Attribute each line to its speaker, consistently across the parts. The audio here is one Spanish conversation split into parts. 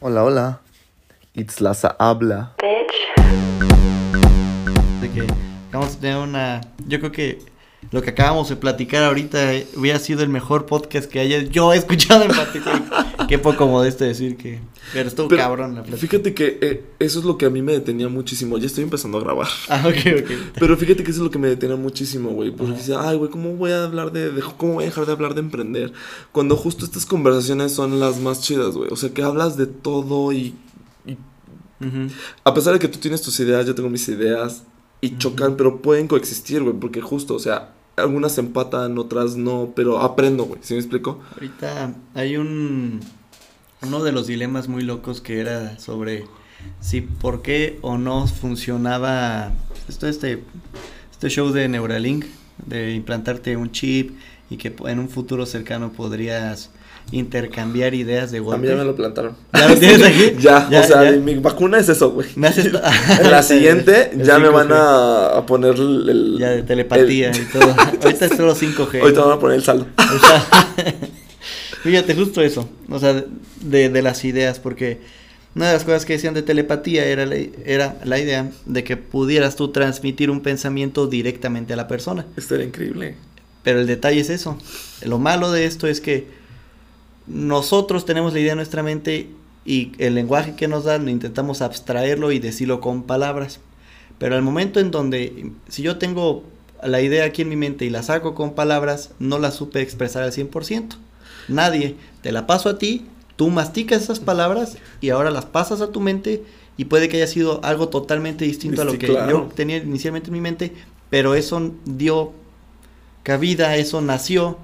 Speaker 1: Hola, hola. It's Laza habla.
Speaker 2: De que vamos a tener una. Yo creo que lo que acabamos de platicar ahorita eh, hubiera sido el mejor podcast que haya yo escuchado en particular. Qué poco modesto decir que. Pero estuvo
Speaker 1: Pero
Speaker 2: cabrón la plática.
Speaker 1: Fíjate que eh, eso es lo que a mí me detenía muchísimo. Ya estoy empezando a grabar.
Speaker 2: Ah, ok, ok.
Speaker 1: Pero fíjate que eso es lo que me detenía muchísimo, güey. Porque
Speaker 2: Ajá.
Speaker 1: dice, ay, güey, ¿cómo voy a hablar de, de- ¿Cómo voy a dejar de hablar de emprender? Cuando justo estas conversaciones son las más chidas, güey. O sea, que hablas de todo y. y
Speaker 2: Ujú.
Speaker 1: a pesar de que tú tienes tus ideas, yo tengo mis ideas. Y chocan, pero pueden coexistir, güey. Porque justo, o sea, algunas empatan, otras no. Pero aprendo, güey. ¿Sí me explico?
Speaker 2: Ahorita hay un. Uno de los dilemas muy locos que era sobre si por qué o no funcionaba esto este este show de Neuralink de implantarte un chip y que en un futuro cercano podrías intercambiar ideas de
Speaker 1: A
Speaker 2: golpe.
Speaker 1: mí ya me lo plantaron.
Speaker 2: ¿Ya lo tienes aquí?
Speaker 1: Ya,
Speaker 2: Ya,
Speaker 1: o sea,
Speaker 2: ya.
Speaker 1: mi vacuna es eso, güey. En la siguiente
Speaker 2: El
Speaker 1: ya me
Speaker 2: 5G.
Speaker 1: van a, a poner el,
Speaker 2: ya de telepatía
Speaker 1: el-
Speaker 2: y todo. Ahorita es solo 5G.
Speaker 1: Ahorita van a poner el saldo.
Speaker 2: O sea, fíjate, justo eso, o sea, de, de las ideas, porque una de las cosas que decían de telepatía era la, era la idea de que pudieras tú transmitir un pensamiento directamente a la persona.
Speaker 1: Esto era increíble.
Speaker 2: Pero el detalle es eso. Lo malo de esto es que nosotros tenemos la idea en nuestra mente y el lenguaje que nos dan intentamos abstraerlo y decirlo con palabras. Pero al momento en donde, si yo tengo la idea aquí en mi mente y la saco con palabras, no la supe expresar al 100%. Nadie. Te la paso a ti, tú masticas esas palabras y ahora las pasas a tu mente y puede que haya sido algo totalmente distinto a lo que
Speaker 1: claro.
Speaker 2: yo tenía inicialmente en mi mente, pero eso dio cabida, eso nació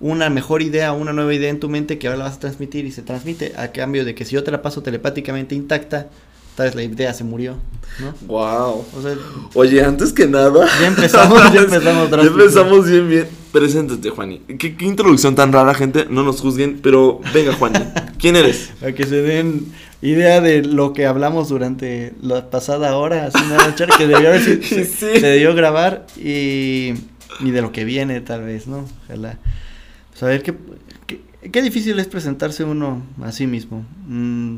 Speaker 2: una mejor idea, una nueva idea en tu mente que ahora la vas a transmitir y se transmite a cambio de que si yo te la paso telepáticamente intacta, tal vez la idea se murió, ¿no?
Speaker 1: Wow.
Speaker 2: O sea,
Speaker 1: Oye, antes que nada.
Speaker 2: Ya empezamos, ya empezamos
Speaker 1: Ya empezamos bien, bien. Preséntate, Juani. ¿Qué, qué introducción tan rara, gente. No nos juzguen, pero venga, Juani. ¿Quién eres?
Speaker 2: para que se den idea de lo que hablamos durante la pasada hora, así nada, que debió haber se,
Speaker 1: Sí.
Speaker 2: se debió grabar y, y de lo que viene tal vez, ¿no? Ojalá. A ver, qué, qué, qué difícil es presentarse uno a sí mismo. Mm,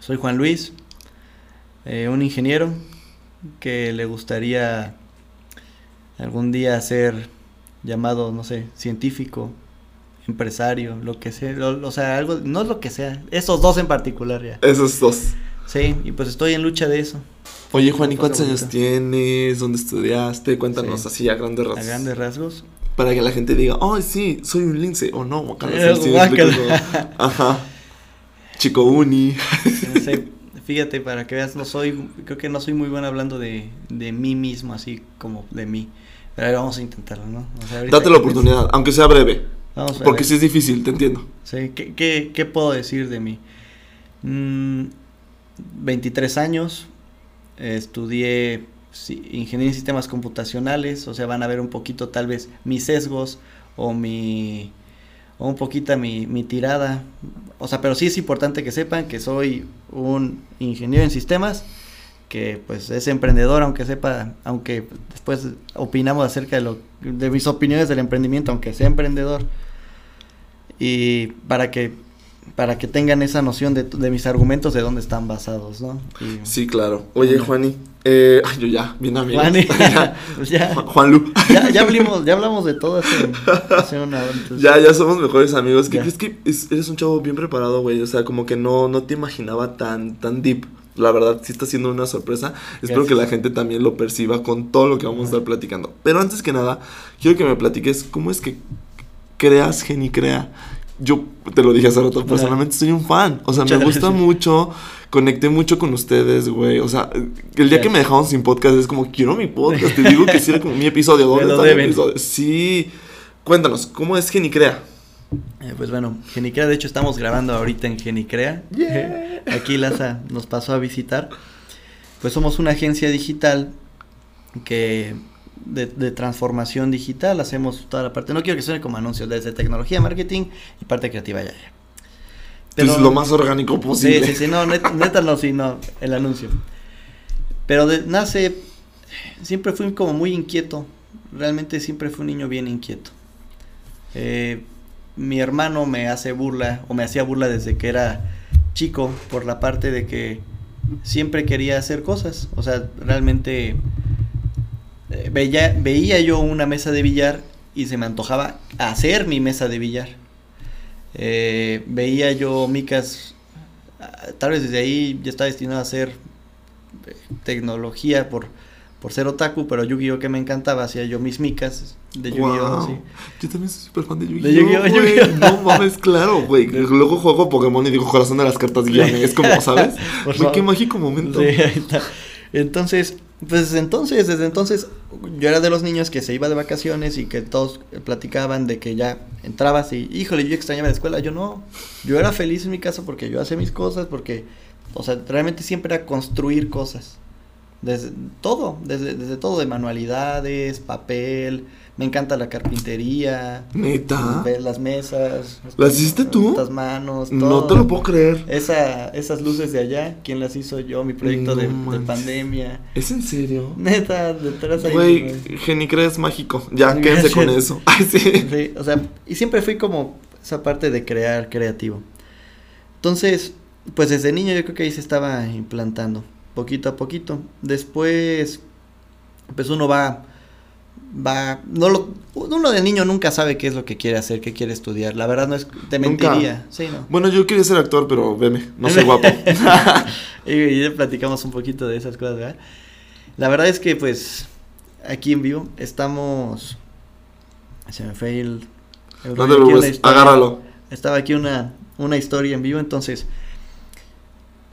Speaker 2: soy Juan Luis, eh, un ingeniero que le gustaría algún día ser llamado, no sé, científico, empresario, lo que sea, lo- o sea, algo, no es lo que sea, esos dos en particular ya.
Speaker 1: Esos dos.
Speaker 2: Sí, y pues estoy en lucha de eso,
Speaker 1: Oye, Juani,
Speaker 2: Cosa
Speaker 1: ¿cuántos años tienes? ¿Dónde estudiaste? Cuéntanos
Speaker 2: Sí.
Speaker 1: así a grandes
Speaker 2: a
Speaker 1: rasgos.
Speaker 2: grandes rasgos.
Speaker 1: Para que la gente diga, oh, sí, soy un lince. O no, guácala,
Speaker 2: Eh,
Speaker 1: sí, Ajá. Chico uni.
Speaker 2: No sé, fíjate, para que veas, no soy, creo que no soy muy bueno hablando de, de mí mismo, así como de mí. Pero a ver, vamos a intentarlo, ¿no? O sea, ahorita
Speaker 1: Date la oportunidad, aunque sea breve.
Speaker 2: Vamos a
Speaker 1: Porque
Speaker 2: ver.
Speaker 1: sí es difícil, te entiendo.
Speaker 2: Sí, ¿qué, qué, qué puedo decir de mí? Mm, 23 años, eh, estudié si- ingeniería en sistemas computacionales, o sea, van a ver un poquito tal vez mis sesgos o mi o un poquito mi, mi tirada. O sea, pero sí es importante que sepan que soy un ingeniero en sistemas, que pues es emprendedor, aunque sepa, aunque después opinamos acerca de lo de mis opiniones del emprendimiento, aunque sea emprendedor. Y para que para que tengan esa noción de, de mis argumentos de dónde están basados, ¿no? Y-
Speaker 1: Sí, claro. Oye, Juani. Eh, ay, yo ya, bien amigo.
Speaker 2: Juani, pues ya,
Speaker 1: Ju- Juan Lu.
Speaker 2: ya, ya hablamos, ya hablamos de todo hace, hace una hora, entonces-
Speaker 1: Ya, ya somos mejores amigos. ¿Qué
Speaker 2: Ya.
Speaker 1: crees que es- eres un chavo bien preparado, güey? O sea, como que no, no te imaginaba tan, tan deep. La verdad, sí está siendo una sorpresa. Espero
Speaker 2: Gracias.
Speaker 1: que la gente también lo perciba con todo lo que vamos a estar platicando. Pero antes que nada, quiero que me platiques cómo es que creas Genicrea. Yo te lo dije hace rato, personalmente soy un fan. O sea,
Speaker 2: Muchas
Speaker 1: me gusta
Speaker 2: gracias.
Speaker 1: mucho. Conecté mucho con ustedes, güey. O sea, el día que me dejaron sin podcast es como, quiero mi podcast. Te digo que sí era como mi episodio. ¿Dónde está mi episodio? Sí. Cuéntanos, ¿cómo es Genicrea?
Speaker 2: Eh, pues bueno, Genicrea, de hecho estamos grabando ahorita en Genicrea.
Speaker 1: Yeah.
Speaker 2: Aquí Laza nos pasó a visitar. Pues somos una agencia digital que de, de transformación digital hacemos toda la parte. No quiero que suene como anuncio, desde tecnología, marketing y parte creativa ya. ya.
Speaker 1: Entonces, lo más orgánico posible.
Speaker 2: Sí, sí, sí, no, neta, neta no, sí, no, el anuncio. Pero de- nace, siempre fui como muy inquieto, realmente siempre fui un niño bien inquieto. Eh, mi hermano me hace burla, o me hacía burla desde que era chico por la parte de que siempre quería hacer cosas. O sea, realmente eh, veía, veía yo una mesa de billar y se me antojaba hacer mi mesa de billar. Eh, veía yo micas, ah, tal vez desde ahí ya estaba destinado a hacer eh, tecnología por, por ser otaku, pero Yu-Gi-Oh que me encantaba, hacía yo mis micas de Yu-Gi-Oh!
Speaker 1: Wow.
Speaker 2: sí.
Speaker 1: Yo también soy súper fan de Yu-Gi-Oh!
Speaker 2: Yu-Gi-Oh,
Speaker 1: güey.
Speaker 2: Yu-Gi-Oh.
Speaker 1: No mames, claro, güey. Luego juego Pokémon y digo corazón de las cartas guíame. Es como, ¿sabes? Güey, qué mágico momento.
Speaker 2: Sí, ahí está. Entonces, pues desde entonces, desde entonces, yo era de los niños que se iba de vacaciones y que todos platicaban de que ya entrabas y, híjole, yo extrañaba la escuela. Yo no, yo era feliz en mi casa porque yo hacía mis cosas, porque, o sea, realmente siempre era construir cosas. Desde todo, desde, desde todo, de manualidades, papel, me encanta la carpintería,
Speaker 1: Neta.
Speaker 2: las mesas.
Speaker 1: ¿Las hiciste tú?
Speaker 2: Las manos,
Speaker 1: No
Speaker 2: todo.
Speaker 1: te lo puedo creer.
Speaker 2: Esa, esas luces de allá, ¿quién las hizo yo? Mi proyecto de,
Speaker 1: No
Speaker 2: pandemia.
Speaker 1: ¿Es en serio?
Speaker 2: Neta, detrás ahí.
Speaker 1: Güey,
Speaker 2: güey.
Speaker 1: Genicre es mágico. Ya,
Speaker 2: Sí,
Speaker 1: quédense con
Speaker 2: gracias.
Speaker 1: eso. Ay, sí.
Speaker 2: Sí, o sea, y siempre fui como esa parte de crear creativo. Entonces, pues desde niño yo creo que ahí se estaba implantando, poquito a poquito. Después, pues uno va, va, no lo, uno de niño nunca sabe qué es lo que quiere hacer, qué quiere estudiar. La verdad no es, te
Speaker 1: Nunca.
Speaker 2: mentiría, sí, no.
Speaker 1: Bueno, yo quería ser actor, pero veme, no soy guapo.
Speaker 2: y, y ya platicamos un poquito de esas cosas, ¿verdad? La verdad es que pues aquí en vivo estamos... Se me fue el... el
Speaker 1: no te preocupes, agárralo.
Speaker 2: Estaba aquí una, una historia en vivo, entonces...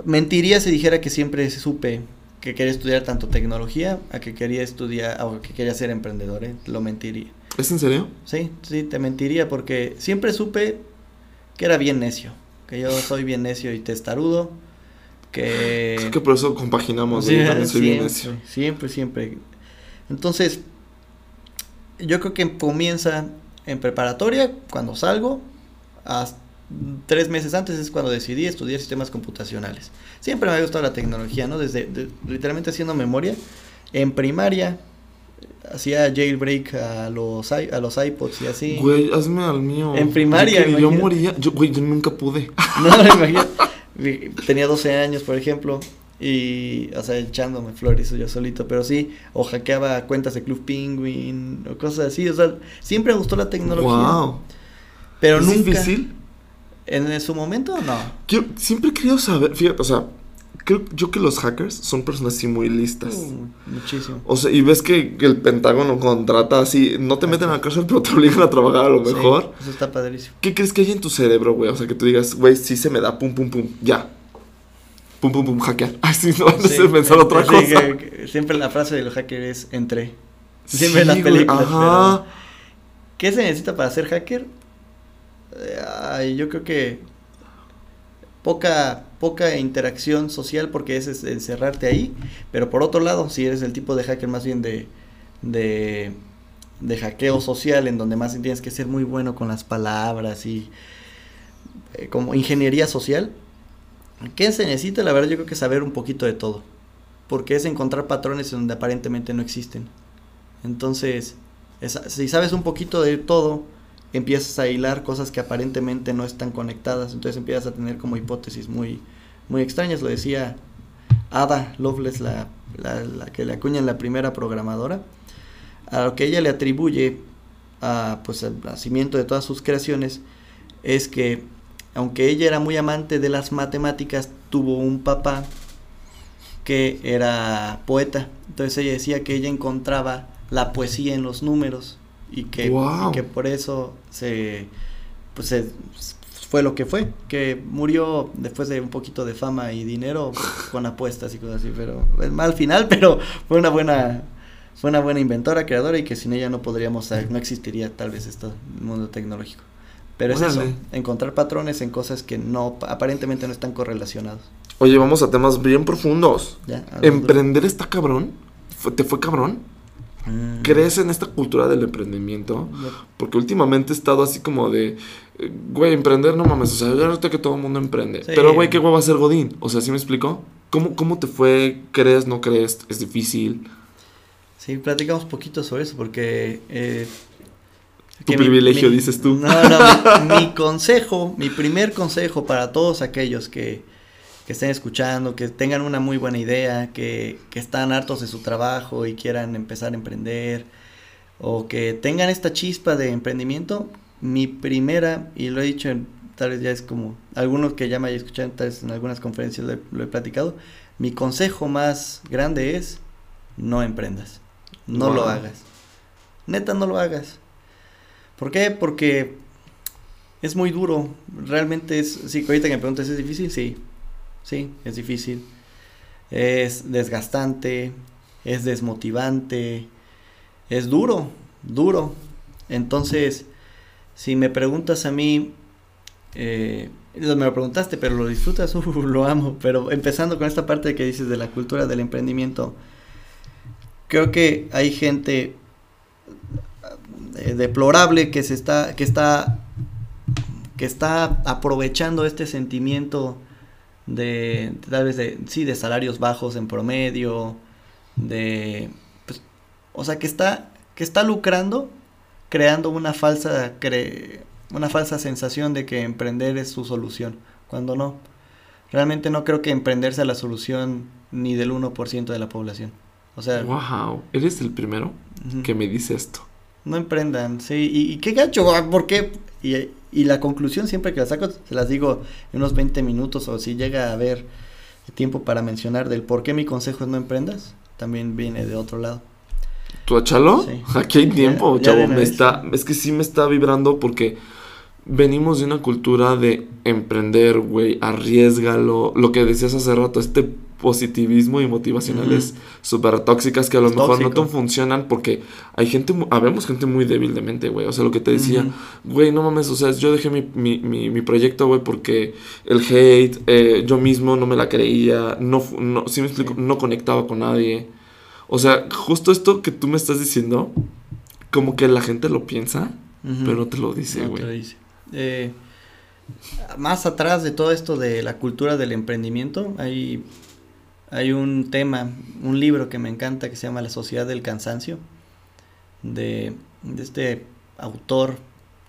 Speaker 2: Mentiría si dijera que siempre supe que quería estudiar tanto tecnología a que quería estudiar o que quería ser emprendedor, ¿eh? Lo mentiría.
Speaker 1: ¿Es en serio?
Speaker 2: Sí, sí, te mentiría porque siempre supe que era bien necio, que yo soy bien necio y testarudo, que...
Speaker 1: Creo que por eso compaginamos.
Speaker 2: Sí,
Speaker 1: también soy bien
Speaker 2: siempre,
Speaker 1: necio.
Speaker 2: siempre, siempre. Entonces, yo creo que comienza en preparatoria, cuando salgo, hasta tres meses antes es cuando decidí estudiar sistemas computacionales. Siempre me ha gustado la tecnología, ¿no? Desde, de- literalmente haciendo memoria, en primaria hacía jailbreak a los, a los iPods y así.
Speaker 1: Güey, hazme al mío.
Speaker 2: En primaria,
Speaker 1: Yo, yo moría. Yo, güey, yo nunca pude.
Speaker 2: No, me imagino. Tenía 12 años, por ejemplo, y, o sea, echándome flores yo solito, pero sí, o hackeaba cuentas de Club Penguin, o cosas así, o sea, siempre me gustó la tecnología.
Speaker 1: Wow.
Speaker 2: Pero
Speaker 1: ¿Es
Speaker 2: nunca.
Speaker 1: difícil?
Speaker 2: En su momento, no.
Speaker 1: Quiero- siempre he querido saber, fíjate, o sea, creo yo que los hackers son personas así muy listas.
Speaker 2: Uh, muchísimo.
Speaker 1: O sea, y ves que, que el Pentágono contrata así, no te meten a la cárcel, pero te obligan a trabajar a lo
Speaker 2: Sí,
Speaker 1: mejor.
Speaker 2: eso está padrísimo.
Speaker 1: ¿Qué crees que hay en tu cerebro, güey? O sea, que tú digas, güey, sí se me da, pum, pum, pum, ya. Pum, pum, pum, hackear. Ay, sí, no van
Speaker 2: Sí,
Speaker 1: pensar otra
Speaker 2: sí,
Speaker 1: cosa.
Speaker 2: que- que siempre la frase de los hackers es entré. Siempre en las
Speaker 1: güey,
Speaker 2: películas.
Speaker 1: Ajá.
Speaker 2: pero- ¿Qué se necesita para ser hacker? Ay, yo creo que poca, poca interacción social porque es, encerrarte ahí. Pero por otro lado, si eres el tipo de hacker más bien de, de, de hackeo social, en donde más tienes que ser muy bueno con las palabras y eh, como ingeniería social, ¿qué se necesita? La verdad yo creo que saber un poquito de todo. Porque es encontrar patrones donde aparentemente no existen. Entonces, si sabes un poquito de todo, empiezas a hilar cosas que aparentemente no están conectadas. Entonces empiezas a tener como hipótesis muy, muy extrañas. Lo decía Ada Lovelace, la, la, la que le acuña la primera programadora. A lo que ella le atribuye a, pues, el nacimiento de todas sus creaciones es que, aunque ella era muy amante de las matemáticas, tuvo un papá que era poeta. Entonces ella decía que ella encontraba la poesía en los números y que, y que por eso se, pues se- fue lo que fue, que murió después de un poquito de fama y dinero con apuestas y cosas así, pero el mal final, pero fue una buena fue una buena inventora, creadora y que sin ella no podríamos, no existiría tal vez esto, el mundo tecnológico. Pero es eso, encontrar patrones en cosas que no aparentemente no están correlacionados.
Speaker 1: Oye, vamos a temas bien profundos.
Speaker 2: ¿Ya?
Speaker 1: ¿Emprender está cabrón? ¿Fue- ¿Te fue cabrón?
Speaker 2: Mm.
Speaker 1: ¿Crees en esta cultura del emprendimiento? Porque últimamente he estado así como de, eh, güey, emprender no mames, o sea, ya ahorita que todo el mundo emprende.
Speaker 2: Sí.
Speaker 1: Pero, güey, ¿qué huevo hacer Godín? O sea, ¿sí me explico? ¿Cómo, ¿Cómo te fue? ¿Crees? ¿No crees? ¿Es difícil?
Speaker 2: Sí, platicamos poquito sobre eso porque... eh,
Speaker 1: Tu
Speaker 2: mi-
Speaker 1: privilegio,
Speaker 2: mi-
Speaker 1: dices tú.
Speaker 2: No, no, mi, mi consejo, mi primer consejo para todos aquellos que, que estén escuchando, que tengan una muy buena idea, que, que están hartos de su trabajo y quieran empezar a emprender, o que tengan esta chispa de emprendimiento, mi primera, y lo he dicho en, tal vez ya es como, algunos que ya me hayan escuchado, tal vez en algunas conferencias lo he, lo he platicado, mi consejo más grande es, no emprendas, no lo hagas. Neta, no lo hagas. ¿Por qué? Porque es muy duro. Realmente es, sí, ahorita que me preguntas, ¿es difícil? Sí, sí, es difícil. Es desgastante, es desmotivante, es duro, duro. Entonces, si me preguntas a mí, eh, me lo preguntaste, pero lo disfrutas, uh, lo amo. Pero empezando con esta parte que dices de la cultura del emprendimiento, creo que hay gente eh, deplorable que se está, que está, que está aprovechando este sentimiento de, tal vez de, sí, de salarios bajos en promedio, de, pues, o sea, que está, que está lucrando, creando una falsa, cre- una falsa sensación de que emprender es su solución, cuando no. Realmente no creo que emprender sea la solución ni del 1% de la población. O sea,
Speaker 1: Wow, eres el primero que me dice esto.
Speaker 2: No emprendan, sí. Y, y qué gacho, ¿por qué? Y, y la conclusión siempre que la saco, se las digo en unos 20 minutos o si llega a haber tiempo para mencionar del por qué mi consejo es no emprendas, también viene de otro lado.
Speaker 1: ¿Tú achalo?
Speaker 2: Sí.
Speaker 1: Aquí hay tiempo,
Speaker 2: ya
Speaker 1: chavo. Me
Speaker 2: vez.
Speaker 1: está, es que sí me está vibrando porque venimos de una cultura de emprender, güey, arriesgalo. Lo que decías hace rato, este positivismo y motivacionales
Speaker 2: Ujú.
Speaker 1: súper tóxicas que a lo
Speaker 2: Es
Speaker 1: mejor no te funcionan porque hay gente, habemos gente muy débil de mente, güey. O sea, lo que te decía, güey, no mames, o sea, yo dejé mi, mi, mi, mi proyecto, güey, porque el hate, eh, yo mismo no me la creía, no, no, sí me explico, no conectaba con nadie. O sea, justo esto que tú me estás diciendo, como que la gente lo piensa, pero no te lo dice,
Speaker 2: No te
Speaker 1: güey.
Speaker 2: lo dice. Eh, más atrás de todo esto de la cultura del emprendimiento, hay, hay un tema, un libro que me encanta que se llama La Sociedad del Cansancio, de, de este autor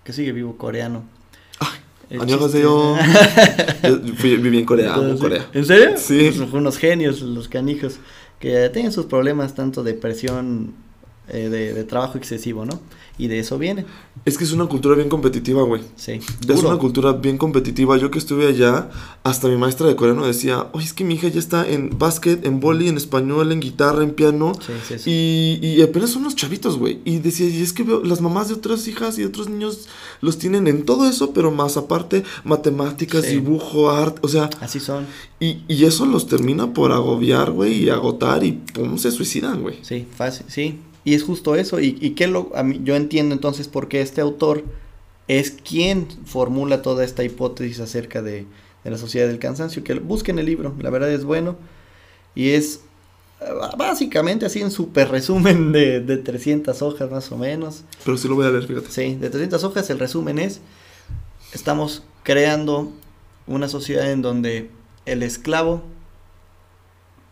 Speaker 2: que sigue vivo coreano. El
Speaker 1: Annyeonghaseyo.
Speaker 2: chiste-
Speaker 1: Yo fui, viví en Corea,
Speaker 2: Entonces,
Speaker 1: Corea.
Speaker 2: ¿En serio?
Speaker 1: Sí.
Speaker 2: Pues, unos genios, los canijos, que tienen sus problemas tanto de presión, eh, de, de trabajo excesivo, ¿no? Y de eso viene,
Speaker 1: Es que es una cultura bien competitiva, güey.
Speaker 2: sí.
Speaker 1: Es una cultura bien competitiva. Yo que estuve allá, hasta mi maestra de coreano decía, oye, es que mi hija ya está en básquet, en boli, en español, en guitarra, en piano.
Speaker 2: Sí, sí, sí.
Speaker 1: Y, y apenas son unos chavitos, güey. Y decía, y es que veo, las mamás de otras hijas y de otros niños los tienen en todo eso, pero más aparte, matemáticas, dibujo, arte, o sea,
Speaker 2: Así son,
Speaker 1: y, y eso los termina por agobiar, güey, y agotar y pum, se suicidan, güey.
Speaker 2: sí, fácil, sí. Y es justo eso. Y, y que lo, a mí, yo entiendo entonces por qué este autor es quien formula toda esta hipótesis acerca de, de la sociedad del cansancio. Que busquen el libro, la verdad es bueno. Y es eh, básicamente así en súper resumen de, de 300 hojas más o menos.
Speaker 1: Pero sí lo voy a leer, fíjate.
Speaker 2: Sí, de 300 hojas el resumen es, estamos creando una sociedad en donde el esclavo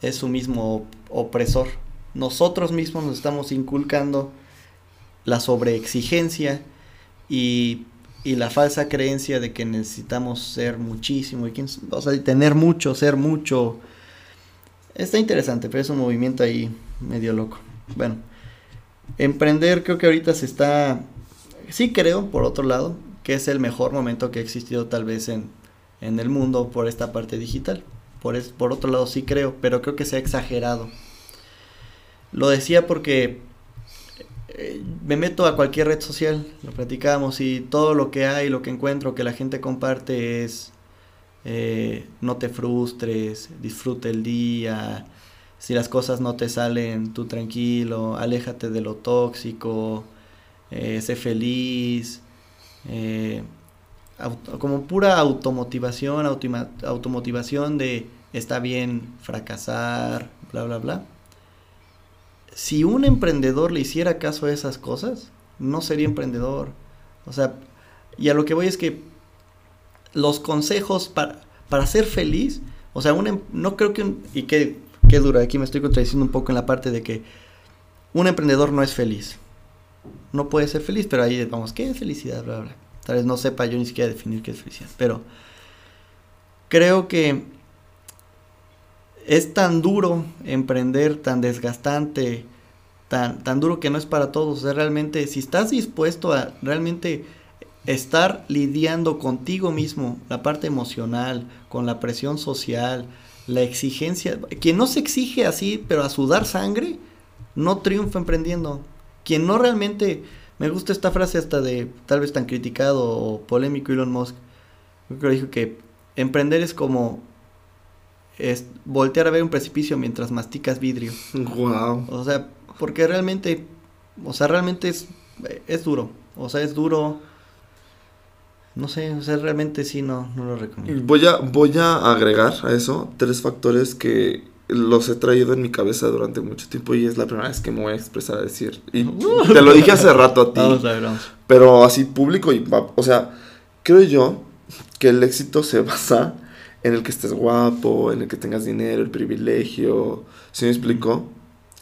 Speaker 2: es su mismo op- opresor. Nosotros mismos nos estamos inculcando la sobreexigencia y, y la falsa creencia de que necesitamos ser muchísimo, y o sea, tener mucho, ser mucho. Está interesante, pero es un movimiento ahí medio loco. Bueno, emprender creo que ahorita se está sí creo, por otro lado, que es el mejor momento que ha existido tal vez en, en el mundo por esta parte digital. Por, es, por otro lado sí creo, pero creo que se ha exagerado. Lo decía porque eh, me meto a cualquier red social, lo platicamos, y todo lo que hay, lo que encuentro que la gente comparte es eh, no te frustres, disfruta el día, si las cosas no te salen, tú tranquilo, aléjate de lo tóxico, eh, sé feliz, como pura automotivación, automotivación de está bien fracasar, bla, bla, bla. Si un emprendedor le hiciera caso a esas cosas, no sería emprendedor. O sea, y a lo que voy es que los consejos para, para ser feliz, o sea, un em- no creo que un, y qué, qué duro, aquí me estoy contradiciendo un poco en la parte de que un emprendedor no es feliz. No puede ser feliz, pero ahí vamos, ¿qué es felicidad? Bla, bla. Tal vez no sepa yo ni siquiera definir qué es felicidad, pero creo que es tan duro emprender, tan desgastante, tan, tan duro que no es para todos. O realmente, si estás dispuesto a realmente estar lidiando contigo mismo, la parte emocional, con la presión social, la exigencia, quien no se exige así, pero a sudar sangre, no triunfa emprendiendo. Quien no realmente, me gusta esta frase hasta de tal vez tan criticado o polémico Elon Musk, creo que dijo que emprender es como es voltear a ver un precipicio mientras masticas vidrio.
Speaker 1: Wow.
Speaker 2: O sea, porque realmente, o sea, realmente es, es duro. O sea, es duro. No sé, o sea, realmente sí, no, no lo recomiendo.
Speaker 1: Voy a, voy a agregar a eso tres factores que los he traído en mi cabeza durante mucho tiempo y es la primera vez que me voy a expresar a decir. Y te lo dije hace rato a ti.
Speaker 2: Vamos a ver, vamos.
Speaker 1: Pero así público y, o sea, creo yo que el éxito se basa en el que estés guapo, en el que tengas dinero, el privilegio. ¿Sí me explicó?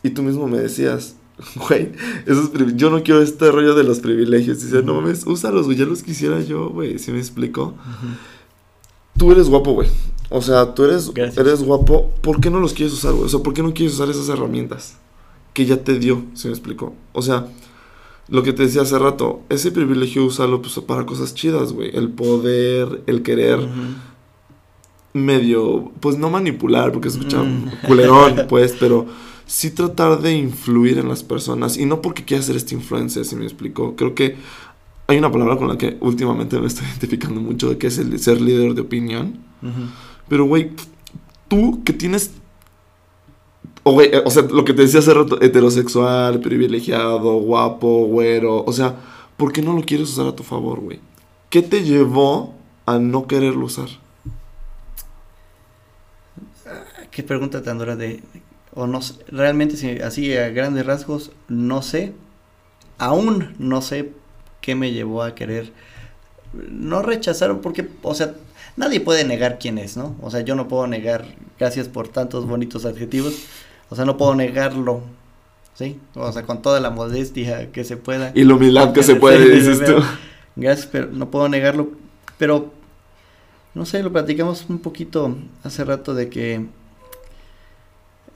Speaker 1: Y tú mismo me decías, güey, esos yo no quiero este rollo de los privilegios. Y dices, no mames, úsalos, güey, ya los quisiera yo, güey. ¿Sí me explicó? Tú eres guapo, güey. O sea, tú eres,
Speaker 2: Gracias.
Speaker 1: eres guapo. ¿Por qué no los quieres usar, güey? O sea, ¿por qué no quieres usar esas herramientas que ya te dio? ¿Sí me explicó? O sea, lo que te decía hace rato, ese privilegio usarlo pues, para cosas chidas, güey. El poder, el querer. Medio, pues no manipular, porque escucha
Speaker 2: Mm.
Speaker 1: culerón, pues, pero sí tratar de influir en las personas. Y no porque quieras ser este influencer, si me explico. Creo que hay una palabra con la que últimamente me estoy identificando mucho, que es el ser líder de opinión. Pero, güey, tú que tienes... O, güey, eh, o sea, lo que te decía hace rato, heterosexual, privilegiado, guapo, güero. O sea, ¿por qué no lo quieres usar a tu favor, güey? ¿Qué te llevó a no quererlo usar?
Speaker 2: Qué pregunta tan dura de... O no sé, realmente si- así a grandes rasgos, no sé. Aún no sé qué me llevó a querer no rechazar, porque, o sea, nadie puede negar quién es, ¿no? O sea, yo no puedo negar, gracias por tantos bonitos adjetivos, o sea, no puedo negarlo, ¿sí? O sea, con toda la modestia que se pueda.
Speaker 1: Y la humildad que se puede, dices tú.
Speaker 2: Gracias, pero no puedo negarlo. Pero, no sé, lo platicamos un poquito hace rato de que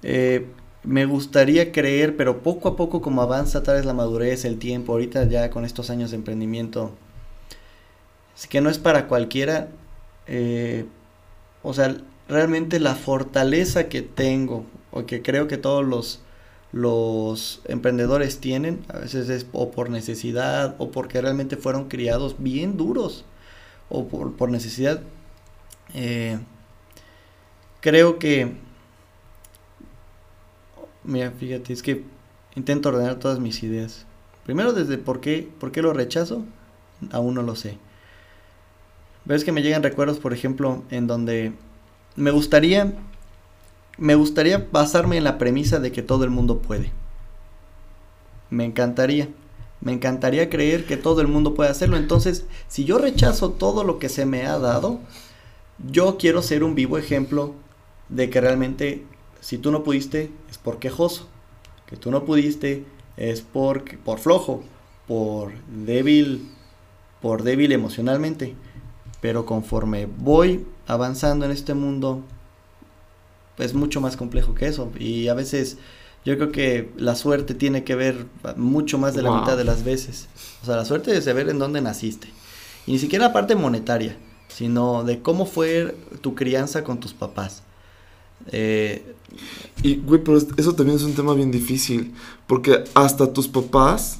Speaker 2: eh, me gustaría creer, pero poco a poco como avanza tal vez la madurez, el tiempo, ahorita ya con estos años de emprendimiento, es que no es para cualquiera. eh, o sea, realmente la fortaleza que tengo, o que creo que todos los, los emprendedores tienen, a veces es o por necesidad, o porque realmente fueron criados bien duros, o por, necesidad. eh, creo que, mira, fíjate, es que intento ordenar todas mis ideas. Primero desde por qué, por qué lo rechazo, aún no lo sé. Ves que me llegan recuerdos, por ejemplo, en donde me gustaría, me gustaría basarme en la premisa de que todo el mundo puede. Me encantaría. Me encantaría creer que todo el mundo puede hacerlo. Entonces, si yo rechazo todo lo que se me ha dado, yo quiero ser un vivo ejemplo de que realmente si tú no pudiste es por quejoso, que tú no pudiste es porque por flojo, por débil, por débil emocionalmente. Pero conforme voy avanzando en este mundo, es mucho más complejo que eso. Y a veces yo creo que la suerte tiene que ver mucho más de la
Speaker 1: Wow.
Speaker 2: mitad de las veces. O sea, la suerte es de ver en dónde naciste. Y ni siquiera la parte monetaria, sino de cómo fue tu crianza con tus papás. Eh,
Speaker 1: Y, güey, pero es- eso también es un tema bien difícil. Porque hasta tus papás,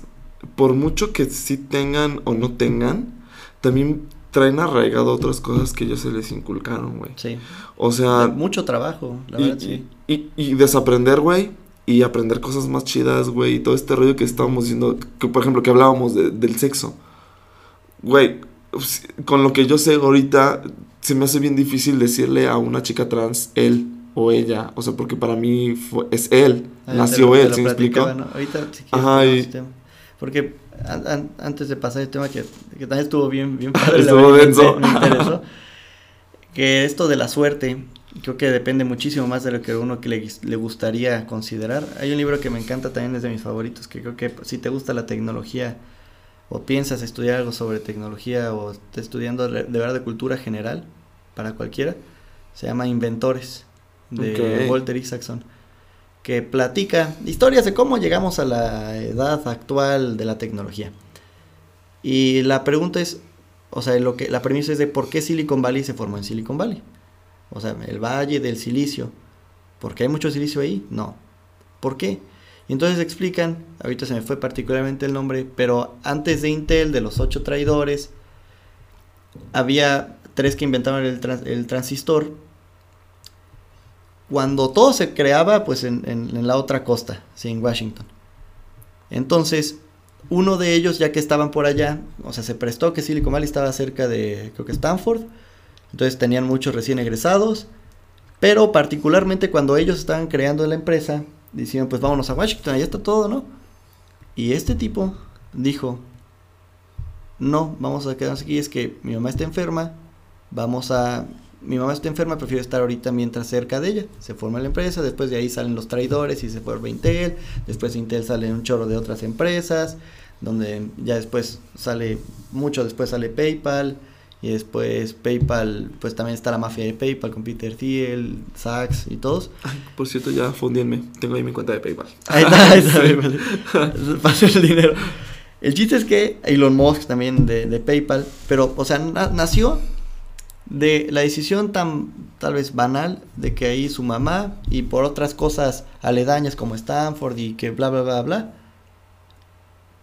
Speaker 1: por mucho que sí tengan o no tengan, también traen arraigado otras cosas que ellos se les inculcaron, güey.
Speaker 2: sí.
Speaker 1: O sea,
Speaker 2: mucho trabajo, la
Speaker 1: y,
Speaker 2: verdad, sí.
Speaker 1: y, y- y desaprender, güey. Y aprender cosas más chidas, güey. Y todo este rollo que estábamos diciendo. Que, por ejemplo, que hablábamos de- del sexo. Güey, pues, con lo que yo sé ahorita, se me hace bien difícil decirle a una chica trans él o ella. O sea, porque para mí fue- es él.
Speaker 2: Te
Speaker 1: nació
Speaker 2: lo- te
Speaker 1: él,
Speaker 2: lo
Speaker 1: ¿sí me explico?
Speaker 2: ¿no? Ahorita, si
Speaker 1: Ajá, y-
Speaker 2: tema. Porque an- an- antes de pasar el tema que, que también estuvo bien, bien padre,
Speaker 1: Estuvo
Speaker 2: verdad,
Speaker 1: denso.
Speaker 2: Me, interesó. que esto de la suerte, creo que depende muchísimo más de lo que uno que le, le gustaría considerar. Hay un libro que me encanta también, es de mis favoritos, que creo que si te gusta la tecnología o piensas estudiar algo sobre tecnología o estás estudiando de verdad de cultura general para cualquiera, se llama Inventores de. Walter Isaacson, que platica historias de cómo llegamos a la edad actual de la tecnología. Y la pregunta es, o sea, lo que la premisa es de por qué Silicon Valley se formó en Silicon Valley. O sea, el valle del silicio. ¿Por qué hay mucho silicio ahí? No. ¿Por qué? Y entonces explican, ahorita se me fue particularmente el nombre, pero antes de Intel, de los ocho traidores, había tres que inventaron el, trans- el transistor. Cuando todo se creaba, pues en, la otra costa, sí, en Washington. Entonces, uno de ellos, ya que estaban por allá, o sea, se prestó que Silicon Valley estaba cerca de, creo que Stanford. Entonces tenían muchos recién egresados. Pero particularmente cuando ellos estaban creando la empresa, decían, pues vámonos a Washington, ahí está todo, ¿no? Y este tipo dijo, no, vamos a quedarnos aquí, es que mi mamá está enferma, vamos a... Mi mamá está enferma, prefiero estar ahorita mientras cerca de ella. Se forma la empresa, después de ahí salen los traidores y se forma Intel, después de Intel sale un chorro de otras empresas, donde ya después sale, mucho después sale PayPal, y después PayPal, pues también está la mafia de PayPal con Peter Thiel, Sachs y todos.
Speaker 1: Ay, por cierto, ya fundíenme. Tengo ahí mi cuenta de PayPal.
Speaker 2: Ahí está, ahí está, PayPal. El dinero. El chiste es que Elon Musk también de, de PayPal, pero, o sea, na- nació de la decisión tan tal vez banal de que ahí su mamá y por otras cosas aledañas como Stanford y que bla bla bla bla.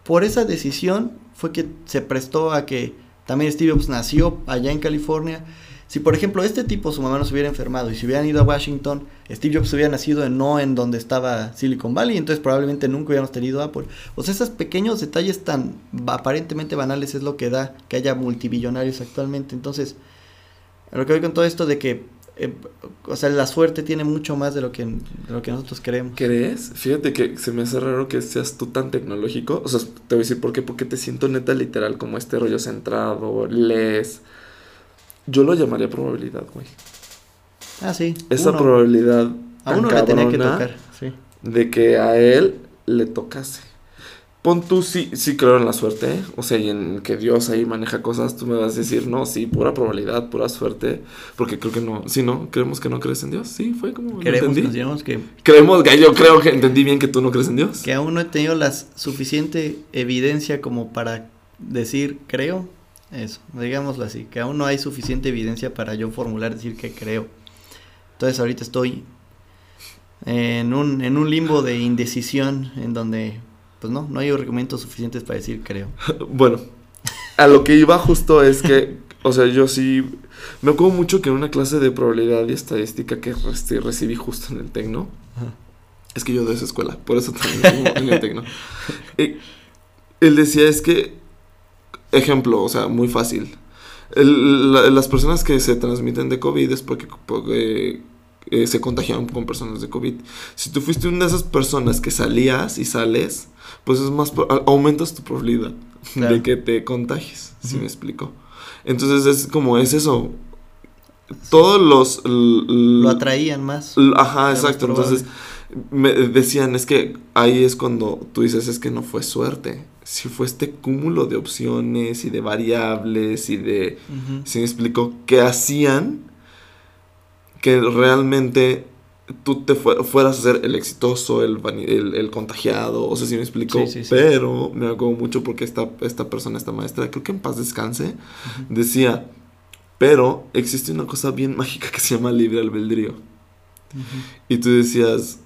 Speaker 2: Por esa decisión fue que se prestó a que también Steve Jobs nació allá en California. Si por ejemplo este tipo, su mamá no se hubiera enfermado y se hubieran ido a Washington, Steve Jobs hubiera nacido en, no en donde estaba Silicon Valley, entonces probablemente nunca hubiéramos tenido Apple. O sea, esos pequeños detalles tan aparentemente banales es lo que da que haya multibillonarios actualmente. Entonces, a lo que voy con todo esto de que, eh, o sea, la suerte tiene mucho más de lo que, de lo que nosotros creemos.
Speaker 1: ¿Crees? Fíjate que se me hace raro que seas tú tan tecnológico. O sea, te voy a decir por qué. Porque te siento neta literal como este rollo centrado, lees. Yo lo llamaría probabilidad, güey.
Speaker 2: Ah, sí.
Speaker 1: Esa
Speaker 2: uno.
Speaker 1: probabilidad
Speaker 2: A
Speaker 1: tan
Speaker 2: uno le tenía que tocar, sí.
Speaker 1: de que a él le tocase. Pon tú sí, sí creo en la suerte, ¿eh? o sea, y en que Dios ahí maneja cosas, tú me vas a decir, no, sí, pura probabilidad, pura suerte, porque creo que no, sí, no, creemos que no crees en Dios, sí, fue como,
Speaker 2: nos digamos que,
Speaker 1: Creemos, que yo creo que entendí bien que tú no crees en Dios.
Speaker 2: que aún no he tenido la suficiente evidencia como para decir creo. Eso, digámoslo así, que aún no hay suficiente evidencia para yo formular decir que creo. Entonces ahorita estoy en un, en un limbo de indecisión en donde pues no, no hay argumentos suficientes para decir creo.
Speaker 1: Bueno, a lo que iba justo es que, o sea, yo sí, me acuerdo mucho que en una clase de probabilidad y estadística que reci- recibí justo en el Tecno, Es que yo de esa escuela, por eso también en el tecno. Eh, él decía es que, ejemplo, o sea, muy fácil. El- la- las personas que se transmiten de COVID es porque, porque, eh, se contagiaron con personas de COVID. Si tú fuiste una de esas personas que salías y sales, pues es más, aumentas tu probabilidad
Speaker 2: Claro.
Speaker 1: de que te contagies, si me explico. Entonces es como, es eso. Todos los...
Speaker 2: Lo atraían más.
Speaker 1: Ajá,
Speaker 2: Era
Speaker 1: exacto. Entonces, me decían, es que ahí es cuando tú dices, es que no fue suerte. Si fue este cúmulo de opciones y de variables y de, si me explico, que hacían que realmente tú te fue- fueras a ser el exitoso, el, el, el contagiado, o sea, si me explico.
Speaker 2: Sí, sí, sí.
Speaker 1: Pero me acuerdo mucho porque esta, esta persona, esta maestra, creo que en paz descanse, decía, pero existe una cosa bien mágica que se llama libre albedrío. Y tú decías,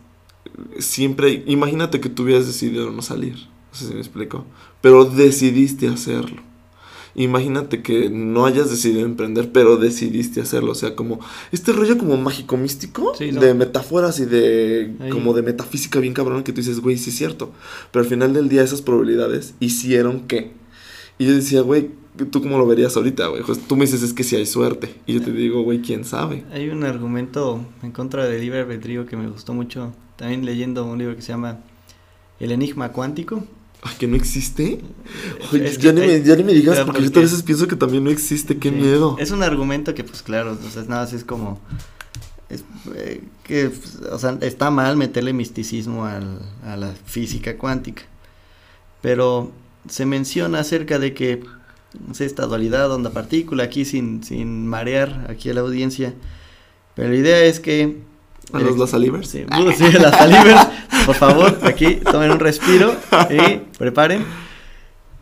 Speaker 1: siempre, imagínate que tú hubieras decidido no salir, no sé si me explico, pero decidiste hacerlo. Imagínate que no hayas decidido emprender, pero decidiste hacerlo. O sea, como este rollo como mágico místico,
Speaker 2: Sí, ¿no?
Speaker 1: de metáforas y de
Speaker 2: Ahí.
Speaker 1: como de metafísica bien cabrón que tú dices, güey, sí es cierto. Pero al final del día esas probabilidades hicieron que. Y yo decía, güey, ¿tú cómo lo verías ahorita, güey? Pues tú me dices, es que si hay suerte. Y yo te digo, güey, ¿quién sabe?
Speaker 2: Hay un argumento en contra del libre albedrío que me gustó mucho. También leyendo un libro que se llama El Enigma Cuántico.
Speaker 1: Ay, que no existe.
Speaker 2: Es
Speaker 1: ya,
Speaker 2: que
Speaker 1: ni me,
Speaker 2: hay-
Speaker 1: ya ni me digas, porque yo a veces pienso que también no existe. Qué
Speaker 2: Sí.
Speaker 1: miedo.
Speaker 2: Es un argumento que, pues claro, sea, nada es como. es, eh, que, pues, o sea, está mal meterle misticismo al- a la física cuántica. Pero se menciona acerca de que sé, esta dualidad onda-partícula, aquí sin, sin marear aquí a la audiencia. Pero la idea es que
Speaker 1: ¿A los las salivers?
Speaker 2: Sí, uh, sí. Por favor, aquí tomen un respiro y preparen.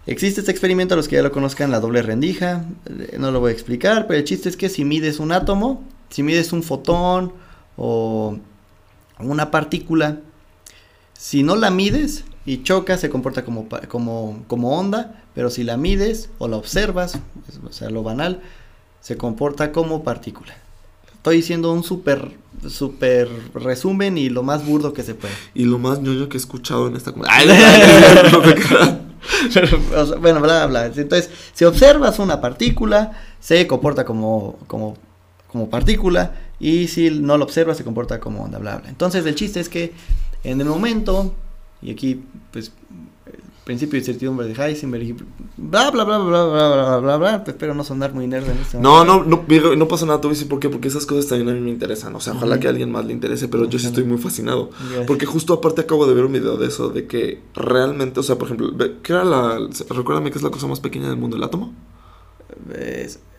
Speaker 2: Existe este experimento, a los que ya lo conozcan, la doble rendija. Eh, no lo voy a explicar, pero el chiste es que si mides un átomo, si mides un fotón o una partícula, si no la mides y choca, se comporta como, como, como onda, pero si la mides o la observas, o sea, lo banal, se comporta como partícula. Estoy diciendo un súper, súper resumen y lo más burdo que se puede.
Speaker 1: Y lo más ñoño que he escuchado en esta
Speaker 2: bueno, bla, bla. Entonces, si observas una partícula, se comporta como, como, como partícula. Y si no lo observas, se comporta como onda, bla, bla. Entonces, el chiste es que en el momento, y aquí, pues, principio de incertidumbre de Heisenberg y bla bla bla bla bla bla bla bla espero no sonar muy nerd en este
Speaker 1: no, no, no, no pasa nada, tú dices por qué, porque esas cosas también a mí me interesan, o sea, ojalá que a alguien más le interese, pero yo sí estoy muy fascinado, porque justo aparte acabo de ver un video de eso, de que realmente, o sea, por ejemplo, ¿qué era la, recuérdame qué es la cosa más pequeña del mundo, el átomo?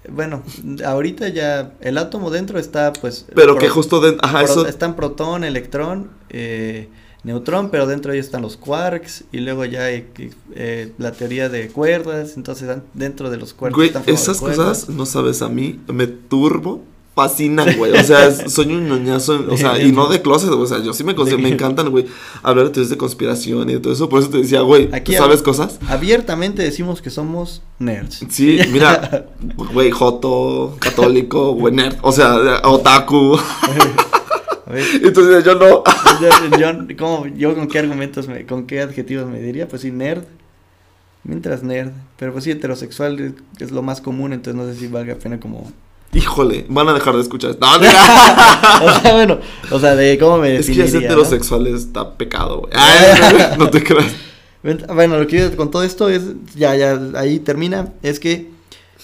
Speaker 2: bueno, ahorita ya el átomo dentro está pues...
Speaker 1: Pero que justo dentro, ajá,
Speaker 2: eso... Están protón, electrón, eh, neutrón, pero dentro de ellos están los quarks y luego ya hay eh, la teoría de cuerdas, entonces dentro de los quarks
Speaker 1: güey, esas cosas, no sabes, a mí me turbo fascinan, güey. O sea, soy un ñoñazo, o sea, y no de closet, o sea, yo sí me me encantan, güey, hablar de teorías de conspiración y de todo eso. Por eso te decía, güey, ¿sabes cosas?
Speaker 2: Abiertamente decimos que somos nerds.
Speaker 1: Sí, mira, güey, joto, católico, güey, nerd, o sea, otaku. Entonces yo no.
Speaker 2: Yo, yo, con qué argumentos, me, con qué adjetivos me diría, pues sí, nerd. Mientras nerd. Pero pues sí, heterosexual es, lo más común, entonces no sé si valga la pena como...
Speaker 1: Híjole, van a dejar de escuchar No,
Speaker 2: o sea, bueno, o sea, de cómo me
Speaker 1: Es que ya ser heterosexual está pecado, güey. no, te creas.
Speaker 2: Bueno, lo que quiero con todo esto es, ya, ya, ahí termina, es que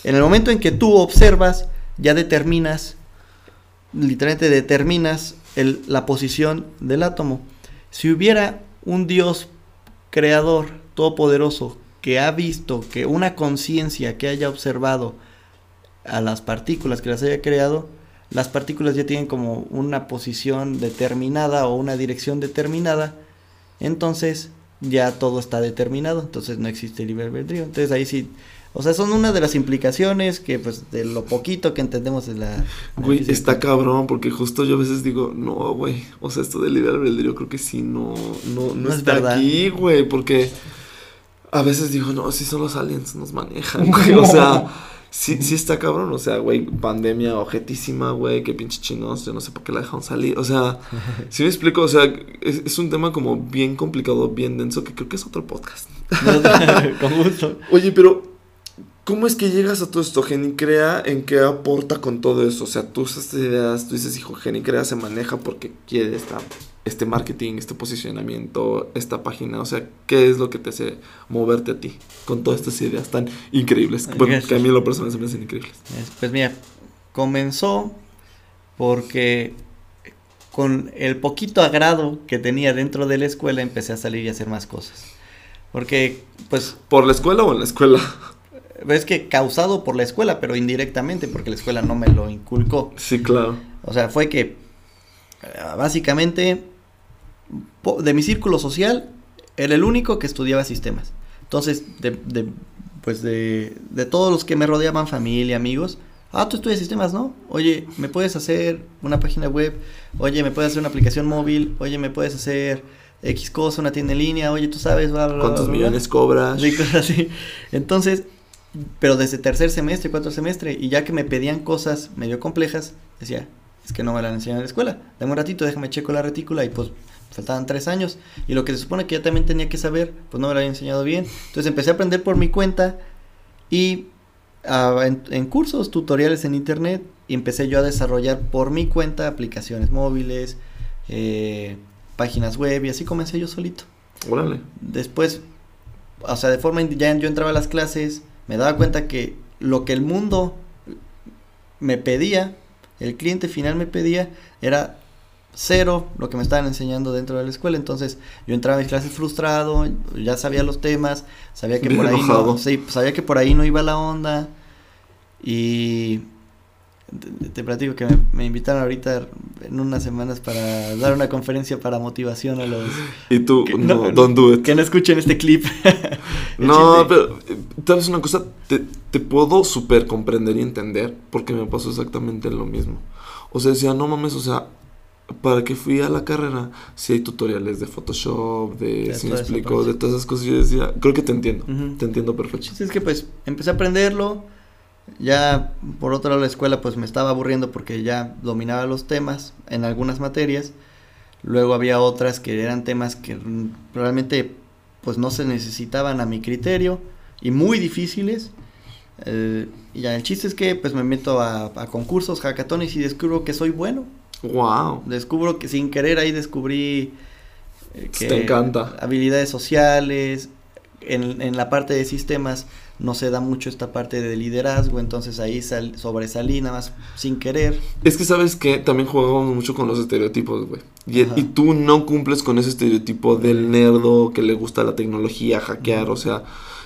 Speaker 2: en el momento en que tú observas, ya determinas, literalmente determinas la posición del átomo. Si hubiera un Dios creador, todopoderoso, que ha visto que una conciencia que haya observado a las partículas, que las haya creado, las partículas ya tienen como una posición determinada o una dirección determinada, entonces ya todo está determinado, entonces no existe libre albedrío. Entonces ahí sí o sea, son una de las implicaciones que, pues, de lo poquito que entendemos de la...
Speaker 1: Güey, está cabrón, porque justo yo a veces digo, no, güey, o sea, esto del libre albedrío creo que sí, no, no, no, está aquí, güey, porque a veces digo, no, si son los aliens nos manejan, güey, o sea... Sí, sí está cabrón, o sea, güey, pandemia objetísima, güey, qué pinche chinos, yo no sé por qué la dejaron salir, o sea, si me explico, o sea, es, es, un tema como bien complicado, bien denso, que creo que es otro podcast.
Speaker 2: Con gusto.
Speaker 1: Oye, pero ¿Cómo es que llegas a todo esto? Genicrea, ¿en qué aporta con todo eso? O sea, tú esas ideas, tú dices, hijo, Genicrea se maneja porque quiere esta, este marketing, este posicionamiento, esta página. O sea, ¿qué es lo que te hace moverte a ti con todas estas ideas tan increíbles? Bueno, que a mí lo personal se me hacen increíbles.
Speaker 2: Pues mira, comenzó porque con el poquito agrado que tenía dentro de la escuela empecé a salir y a hacer más cosas. Porque, pues...
Speaker 1: ¿Por la escuela o en la escuela?
Speaker 2: Es que causado por la escuela, pero indirectamente, porque la escuela no me lo inculcó.
Speaker 1: Sí, claro.
Speaker 2: O sea, fue que eh, básicamente de mi círculo social era el único que estudiaba sistemas. Entonces, de, de, pues de, de todos los que me rodeaban, familia, amigos, ah, tú estudias sistemas, ¿no? Oye, ¿me puedes hacer una página web? Oye, ¿me puedes hacer una aplicación móvil? Oye, ¿me puedes hacer X cosa, una tienda en línea? Oye, tú sabes,
Speaker 1: ¿Cuántos millones cobras?
Speaker 2: Y cosas así. Entonces, pero desde tercer semestre, cuarto semestre, y ya que me pedían cosas medio complejas, decía, es que no me la han enseñado en la escuela. Dame un ratito, déjame checo la retícula y pues faltaban tres años. Y lo que se supone que ya también tenía que saber, pues no me lo había enseñado bien. Entonces empecé a aprender por mi cuenta y ah, en, cursos, tutoriales en internet, y empecé yo a desarrollar por mi cuenta aplicaciones móviles, eh, páginas web, y así comencé yo solito.
Speaker 1: Órale.
Speaker 2: Después, o sea, de forma, ya yo entraba a las clases, me daba cuenta que lo que el mundo me pedía, el cliente final me pedía, era cero lo que me estaban enseñando dentro de la escuela. Entonces yo entraba a mis clases frustrado, ya sabía los temas, sabía que por ahí no, sabía que por ahí no iba la onda. Y te, te platico que me, me invitaron ahorita en unas semanas para dar una conferencia para motivación a los...
Speaker 1: Y tú,
Speaker 2: que
Speaker 1: no, don't do it.
Speaker 2: Que no escuchen este clip.
Speaker 1: No, pero, eh, ¿sabes una cosa? Te, te puedo súper comprender y entender porque me pasó exactamente lo mismo. O sea, decía, no mames, o sea, para que fui a la carrera, si hay tutoriales de Photoshop, de, si me explico,
Speaker 2: pues.
Speaker 1: de todas esas cosas. Yo decía, creo que te entiendo,
Speaker 2: Ujú.
Speaker 1: te entiendo perfecto.
Speaker 2: chiste es que pues empecé a aprenderlo. Ya por otro lado la escuela pues me estaba aburriendo porque ya dominaba los temas en algunas materias. Luego había otras que eran temas que realmente pues no se necesitaban a mi criterio y muy difíciles. Eh, y ya el chiste es que pues me meto a, a concursos, hackatones y descubro que soy bueno.
Speaker 1: Wow.
Speaker 2: Descubro que sin querer ahí descubrí eh, que
Speaker 1: Te encanta.
Speaker 2: habilidades sociales. En, en la parte de sistemas no se da mucho esta parte de liderazgo, entonces ahí sal- sobresalí nada más sin querer.
Speaker 1: Es que sabes que también jugábamos mucho con los estereotipos, güey. Y, y tú no cumples con ese estereotipo del nerdo que le gusta la tecnología, hackear, o sea,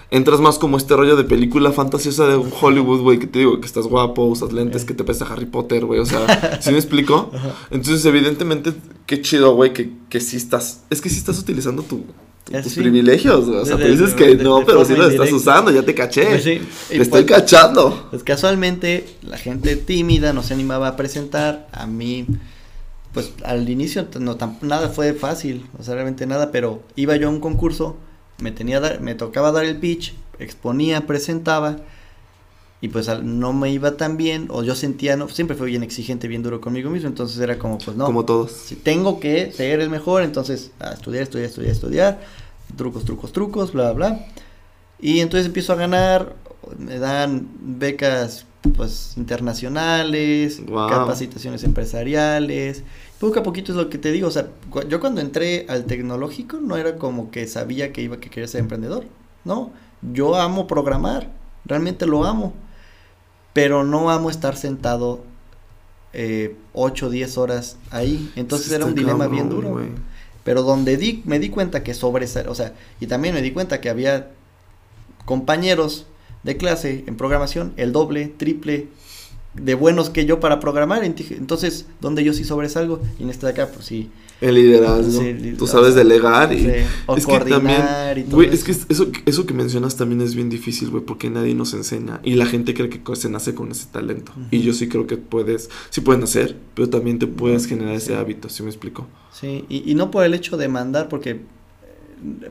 Speaker 1: entras más como este rollo de película fantasiosa de Hollywood, güey, que te digo que estás guapo, usas lentes,
Speaker 2: Eh.
Speaker 1: que te pesa Harry Potter, güey, o sea, ¿sí me explico? Entonces, evidentemente, qué chido, güey, que, que sí estás, es que sí estás utilizando tu, tus
Speaker 2: sí.
Speaker 1: privilegios, güey, o sea,
Speaker 2: De-
Speaker 1: tú dices
Speaker 2: de-
Speaker 1: que
Speaker 2: de-
Speaker 1: no, pero sí lo estás usando, ya te caché,
Speaker 2: Pues sí,
Speaker 1: te estoy
Speaker 2: pues-
Speaker 1: cachando.
Speaker 2: Pues casualmente la gente tímida no se animaba a presentar. A mí, pues al inicio no, tam- nada fue fácil, o sea, realmente nada, pero iba yo a un concurso, me, tenía dar- me tocaba dar el pitch, exponía, presentaba. Y pues no me iba tan bien, o yo sentía, no, siempre fui bien exigente, bien duro conmigo mismo, entonces era como, pues no,
Speaker 1: Como todos.
Speaker 2: si tengo que ser el mejor, entonces a estudiar, estudiar, estudiar, estudiar, trucos, trucos, trucos, bla, bla. Y entonces empiezo a ganar, me dan becas pues internacionales,
Speaker 1: Wow.
Speaker 2: capacitaciones empresariales. Poco a poquito es lo que te digo, o sea, cu- yo cuando entré al tecnológico no era como que sabía que iba que quería ser emprendedor, no, yo amo programar, realmente lo amo, pero no amo estar sentado eh, 8 o 10 horas ahí, entonces era un dilema
Speaker 1: cabrón,
Speaker 2: bien duro. Pero donde di, me di cuenta que sobresal, o sea, y también me di cuenta que había compañeros de clase en programación, el doble, triple de buenos que yo para programar. Entonces, donde yo sí sobresalgo, y en este de acá, pues sí.
Speaker 1: El liderazgo.
Speaker 2: Sí,
Speaker 1: Tú sabes delegar y...
Speaker 2: sí, o
Speaker 1: es que
Speaker 2: coordinar
Speaker 1: también,
Speaker 2: y todo
Speaker 1: güey, es que
Speaker 2: eso.
Speaker 1: eso, eso que mencionas también es bien difícil, güey, porque nadie nos enseña y la gente cree que se nace con ese talento. Y yo sí creo que puedes, sí pueden hacer, pero también te puedes generar
Speaker 2: sí.
Speaker 1: ese hábito, ¿sí me explico?
Speaker 2: Sí, y, y no por el hecho de mandar, porque eh,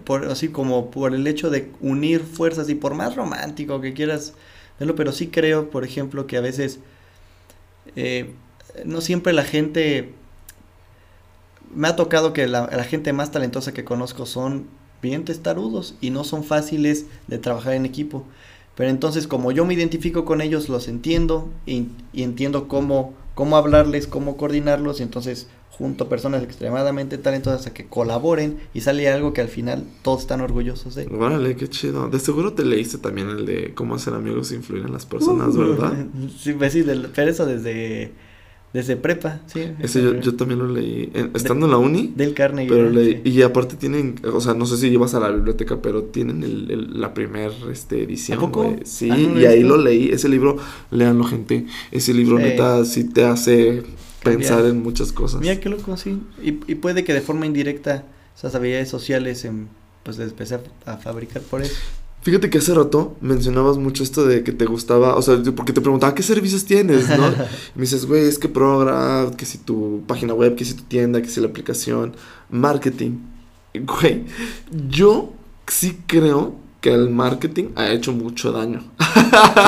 Speaker 2: por así como por el hecho de unir fuerzas y por más romántico que quieras verlo, pero sí creo, por ejemplo, que a veces eh, no siempre la gente me ha tocado que la, gente más talentosa que conozco son bien testarudos y no son fáciles de trabajar en equipo. Pero entonces como yo me identifico con ellos, los entiendo y entiendo cómo, cómo hablarles, cómo coordinarlos, y entonces junto personas extremadamente talentosas a que colaboren y sale algo que al final todos están orgullosos de.
Speaker 1: Órale, qué chido. De seguro te leíste también el de cómo hacer amigos e influir en las personas, ¿verdad?
Speaker 2: Sí, pues sí, pero eso desde, desde prepa, sí.
Speaker 1: Ese yo, yo también lo leí. en- estando en la uni,
Speaker 2: Del Carnegie.
Speaker 1: pero leí,
Speaker 2: Sí.
Speaker 1: y aparte tienen, o sea, no sé si llevas a la biblioteca, pero tienen el, el- la primer este, edición.
Speaker 2: ¿A poco?
Speaker 1: Sí,
Speaker 2: Ah, no
Speaker 1: y ahí lo leí. Ese libro, léanlo, gente. Ese libro, neta, sí te hace
Speaker 2: Cambiar.
Speaker 1: pensar en muchas cosas.
Speaker 2: Mira qué loco, sí. Y, y puede que de forma indirecta esas habilidades sociales em, pues empecé a fabricar por eso.
Speaker 1: Fíjate que hace rato mencionabas mucho esto de que te gustaba, o sea, porque te preguntaba qué servicios tienes, ¿no? Y me dices, güey, es que Program, que si tu página web, que si tu tienda, que si la aplicación, marketing. Güey, yo sí creo que el marketing ha hecho mucho daño.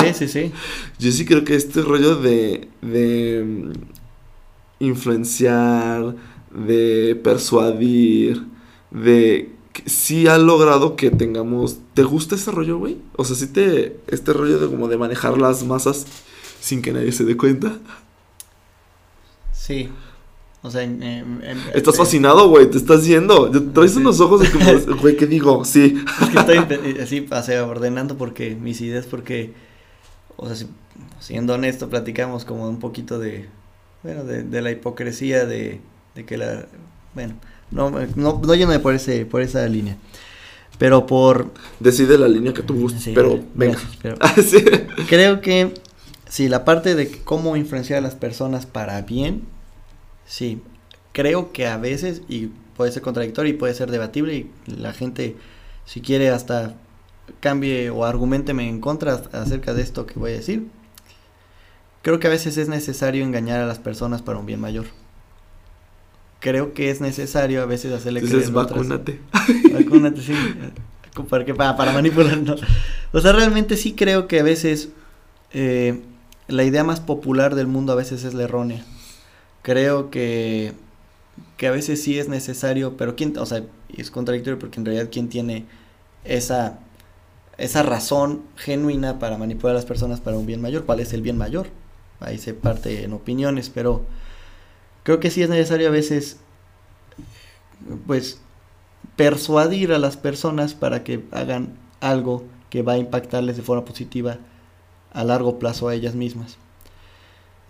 Speaker 2: Sí, sí, sí.
Speaker 1: Yo sí creo que este rollo de, de mm, influenciar, de persuadir, de... Sí ha logrado que tengamos... ¿Te gusta ese rollo, güey? O sea, sí te... Este rollo de como de manejar las masas sin que nadie se dé cuenta.
Speaker 2: Sí. O sea, en, en- en-
Speaker 1: Estás fascinado, güey, te estás yendo. Traes
Speaker 2: Sí.
Speaker 1: unos ojos de como, güey, ¿qué digo? Sí.
Speaker 2: Es que estoy así, o sea, ordenando porque mis ideas, porque, o sea, si- siendo honesto, platicamos como un poquito de, bueno, de, de la hipocresía de, de que la, bueno, no, no, no yéndome por ese, por esa línea, pero por,
Speaker 1: Decide la línea que tú gustes,
Speaker 2: sí,
Speaker 1: pero venga.
Speaker 2: gracias, pero
Speaker 1: Ah,
Speaker 2: creo que Sí, la parte de cómo influenciar a las personas para bien, sí, creo que a veces, y puede ser contradictorio y puede ser debatible, y la gente, si quiere, hasta cambie o argumenteme en contra acerca de esto que voy a decir. Creo que a veces es necesario engañar a las personas para un bien mayor. Creo que es necesario a veces hacerle
Speaker 1: Entonces, vacúnate.
Speaker 2: Vacúnate, sí. Para, que, para, para manipular, no. O sea, realmente sí creo que a veces eh, la idea más popular del mundo a veces es la errónea. Creo que, que a veces sí es necesario, pero quién, o sea, es contradictorio porque en realidad quién tiene esa, esa razón genuina para manipular a las personas para un bien mayor, cuál es el bien mayor. Ahí se parte en opiniones, pero creo que sí es necesario a veces, pues, persuadir a las personas para que hagan algo que va a impactarles de forma positiva a largo plazo a ellas mismas.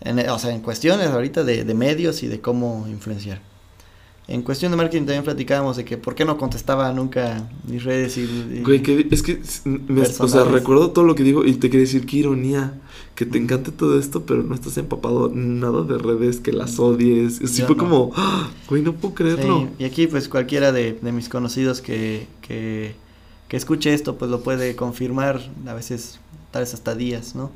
Speaker 2: En, o sea, en cuestiones ahorita de, de, medios y de cómo influenciar. En cuestión de marketing también platicábamos de que por qué no contestaba nunca mis redes y...
Speaker 1: Güey, que es que, me, o sea, recuerdo todo lo que digo y te quería decir qué ironía, que te encante todo esto, pero no estás empapado nada de redes, que las odies. Así fue no. como, ¡Ah! güey, no puedo creerlo. Sí,
Speaker 2: y aquí pues cualquiera de, de mis conocidos que, que, que escuche esto pues lo puede confirmar, a veces tal vez hasta días, ¿no?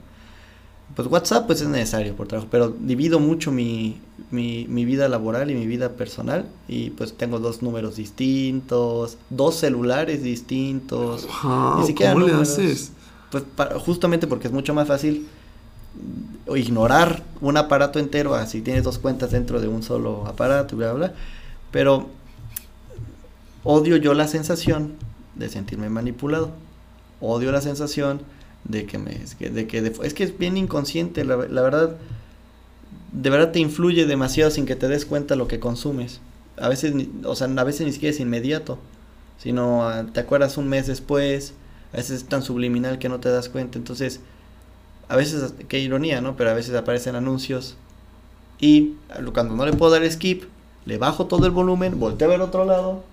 Speaker 2: Pues WhatsApp pues es necesario por trabajo, pero divido mucho mi, mi, mi, vida laboral y mi vida personal y pues tengo dos números distintos, dos celulares distintos.
Speaker 1: Wow, ni siquiera ¿Cómo números, le haces?
Speaker 2: Pues para, justamente porque es mucho más fácil ignorar un aparato entero, así tienes dos cuentas dentro de un solo aparato, bla, bla, bla. Pero odio yo la sensación de sentirme manipulado. Odio la sensación de que me de que de, es que es bien inconsciente la, la, verdad de verdad te influye demasiado sin que te des cuenta lo que consumes. A veces o sea a veces ni siquiera es inmediato sino uh, te acuerdas un mes después a veces es tan subliminal que no te das cuenta. Entonces a veces qué ironía no pero a veces aparecen anuncios y cuando no le puedo dar skip le bajo todo el volumen volteo a ver otro lado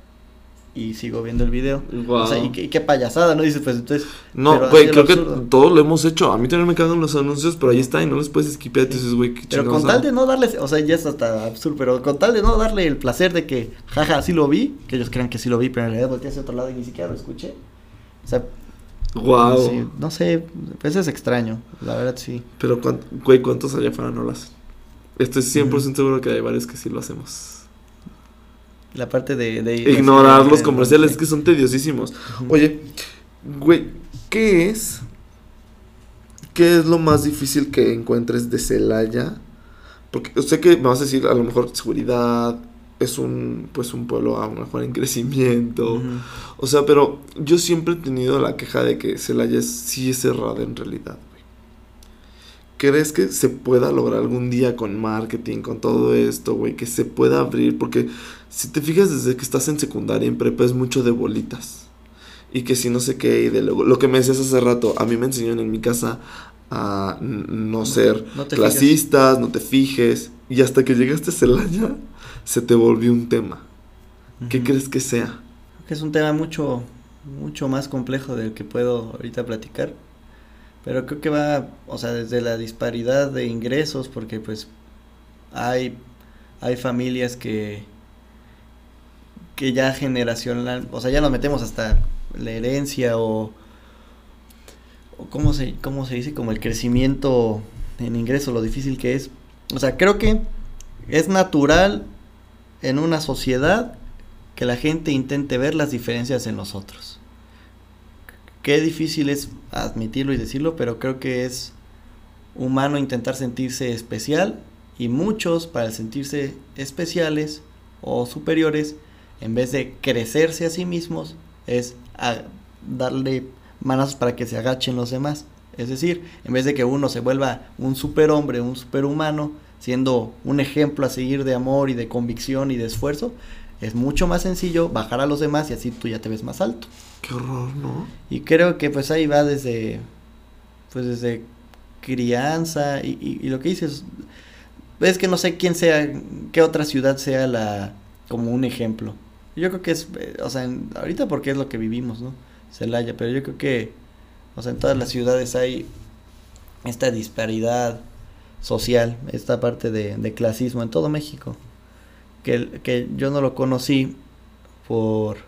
Speaker 2: y sigo viendo el video. Wow. O sea, y, qué, qué payasada, ¿no? Dices, pues entonces.
Speaker 1: No, güey, creo absurdo. que todos lo hemos hecho. A mí también me cagan los anuncios, pero ahí está y no les puedes esquipear. Sí. Entonces, güey, qué
Speaker 2: Pero con tal de no darles, o sea, ya es hasta absurdo, pero con tal de no darle el placer de que, jaja, sí lo vi, que ellos crean que sí lo vi, pero en realidad volteé hacia otro lado y ni siquiera lo escuché. O sea.
Speaker 1: Wow.
Speaker 2: Sí, no sé, pues es extraño, la verdad sí.
Speaker 1: Pero, güey, ¿cuántos allá afuera no lo hacen? Estoy 100% mm. seguro que hay varios que sí lo hacemos
Speaker 2: la parte de, de
Speaker 1: ignorar los comerciales que son tediosísimos. Uh -huh. Oye, güey, ¿qué es? ¿Qué es lo más difícil que encuentres de Celaya? Porque sé que me vas a decir a lo mejor seguridad es un pues un pueblo a lo mejor en crecimiento. Uh -huh. O sea, pero yo siempre he tenido la queja de que Celaya es, sí es cerrada en realidad. ¿Crees que se pueda lograr algún día con marketing, con todo esto, güey? Que se pueda abrir, porque si te fijas desde que estás en secundaria, en prepa es mucho de bolitas. Y que si no sé qué, y de luego. Lo que me decías hace rato, a mí me enseñaron en mi casa a no ser no, clasistas, no te fijes. Y hasta que llegaste a Celaya, se te volvió un tema. Uh -huh. ¿Qué crees que sea?
Speaker 2: Que es un tema mucho, mucho más complejo del que puedo ahorita platicar pero creo que va, o sea, desde la disparidad de ingresos, porque pues hay, hay familias que, que ya generacional, o sea, ya nos metemos hasta la herencia o, o cómo se, cómo se dice, como el crecimiento en ingresos, lo difícil que es. O sea, creo que es natural en una sociedad que la gente intente ver las diferencias en los otros. Qué difícil es admitirlo y decirlo, pero creo que es humano intentar sentirse especial y muchos para sentirse especiales o superiores, en vez de crecerse a sí mismos, es darle manazos para que se agachen los demás. Es decir, en vez de que uno se vuelva un superhombre, un superhumano, siendo un ejemplo a seguir de amor y de convicción y de esfuerzo, es mucho más sencillo bajar a los demás y así tú ya te ves más alto.
Speaker 1: Qué horror, ¿no?
Speaker 2: Y creo que pues ahí va desde, pues desde crianza y, y, y lo que dices, es que no sé quién sea, qué otra ciudad sea la, como un ejemplo. Yo creo que es, eh, o sea, en, ahorita porque es lo que vivimos, ¿no? Celaya, pero yo creo que, o sea, en todas las ciudades hay esta disparidad social, esta parte de, de clasismo en todo México, que, que yo no lo conocí por,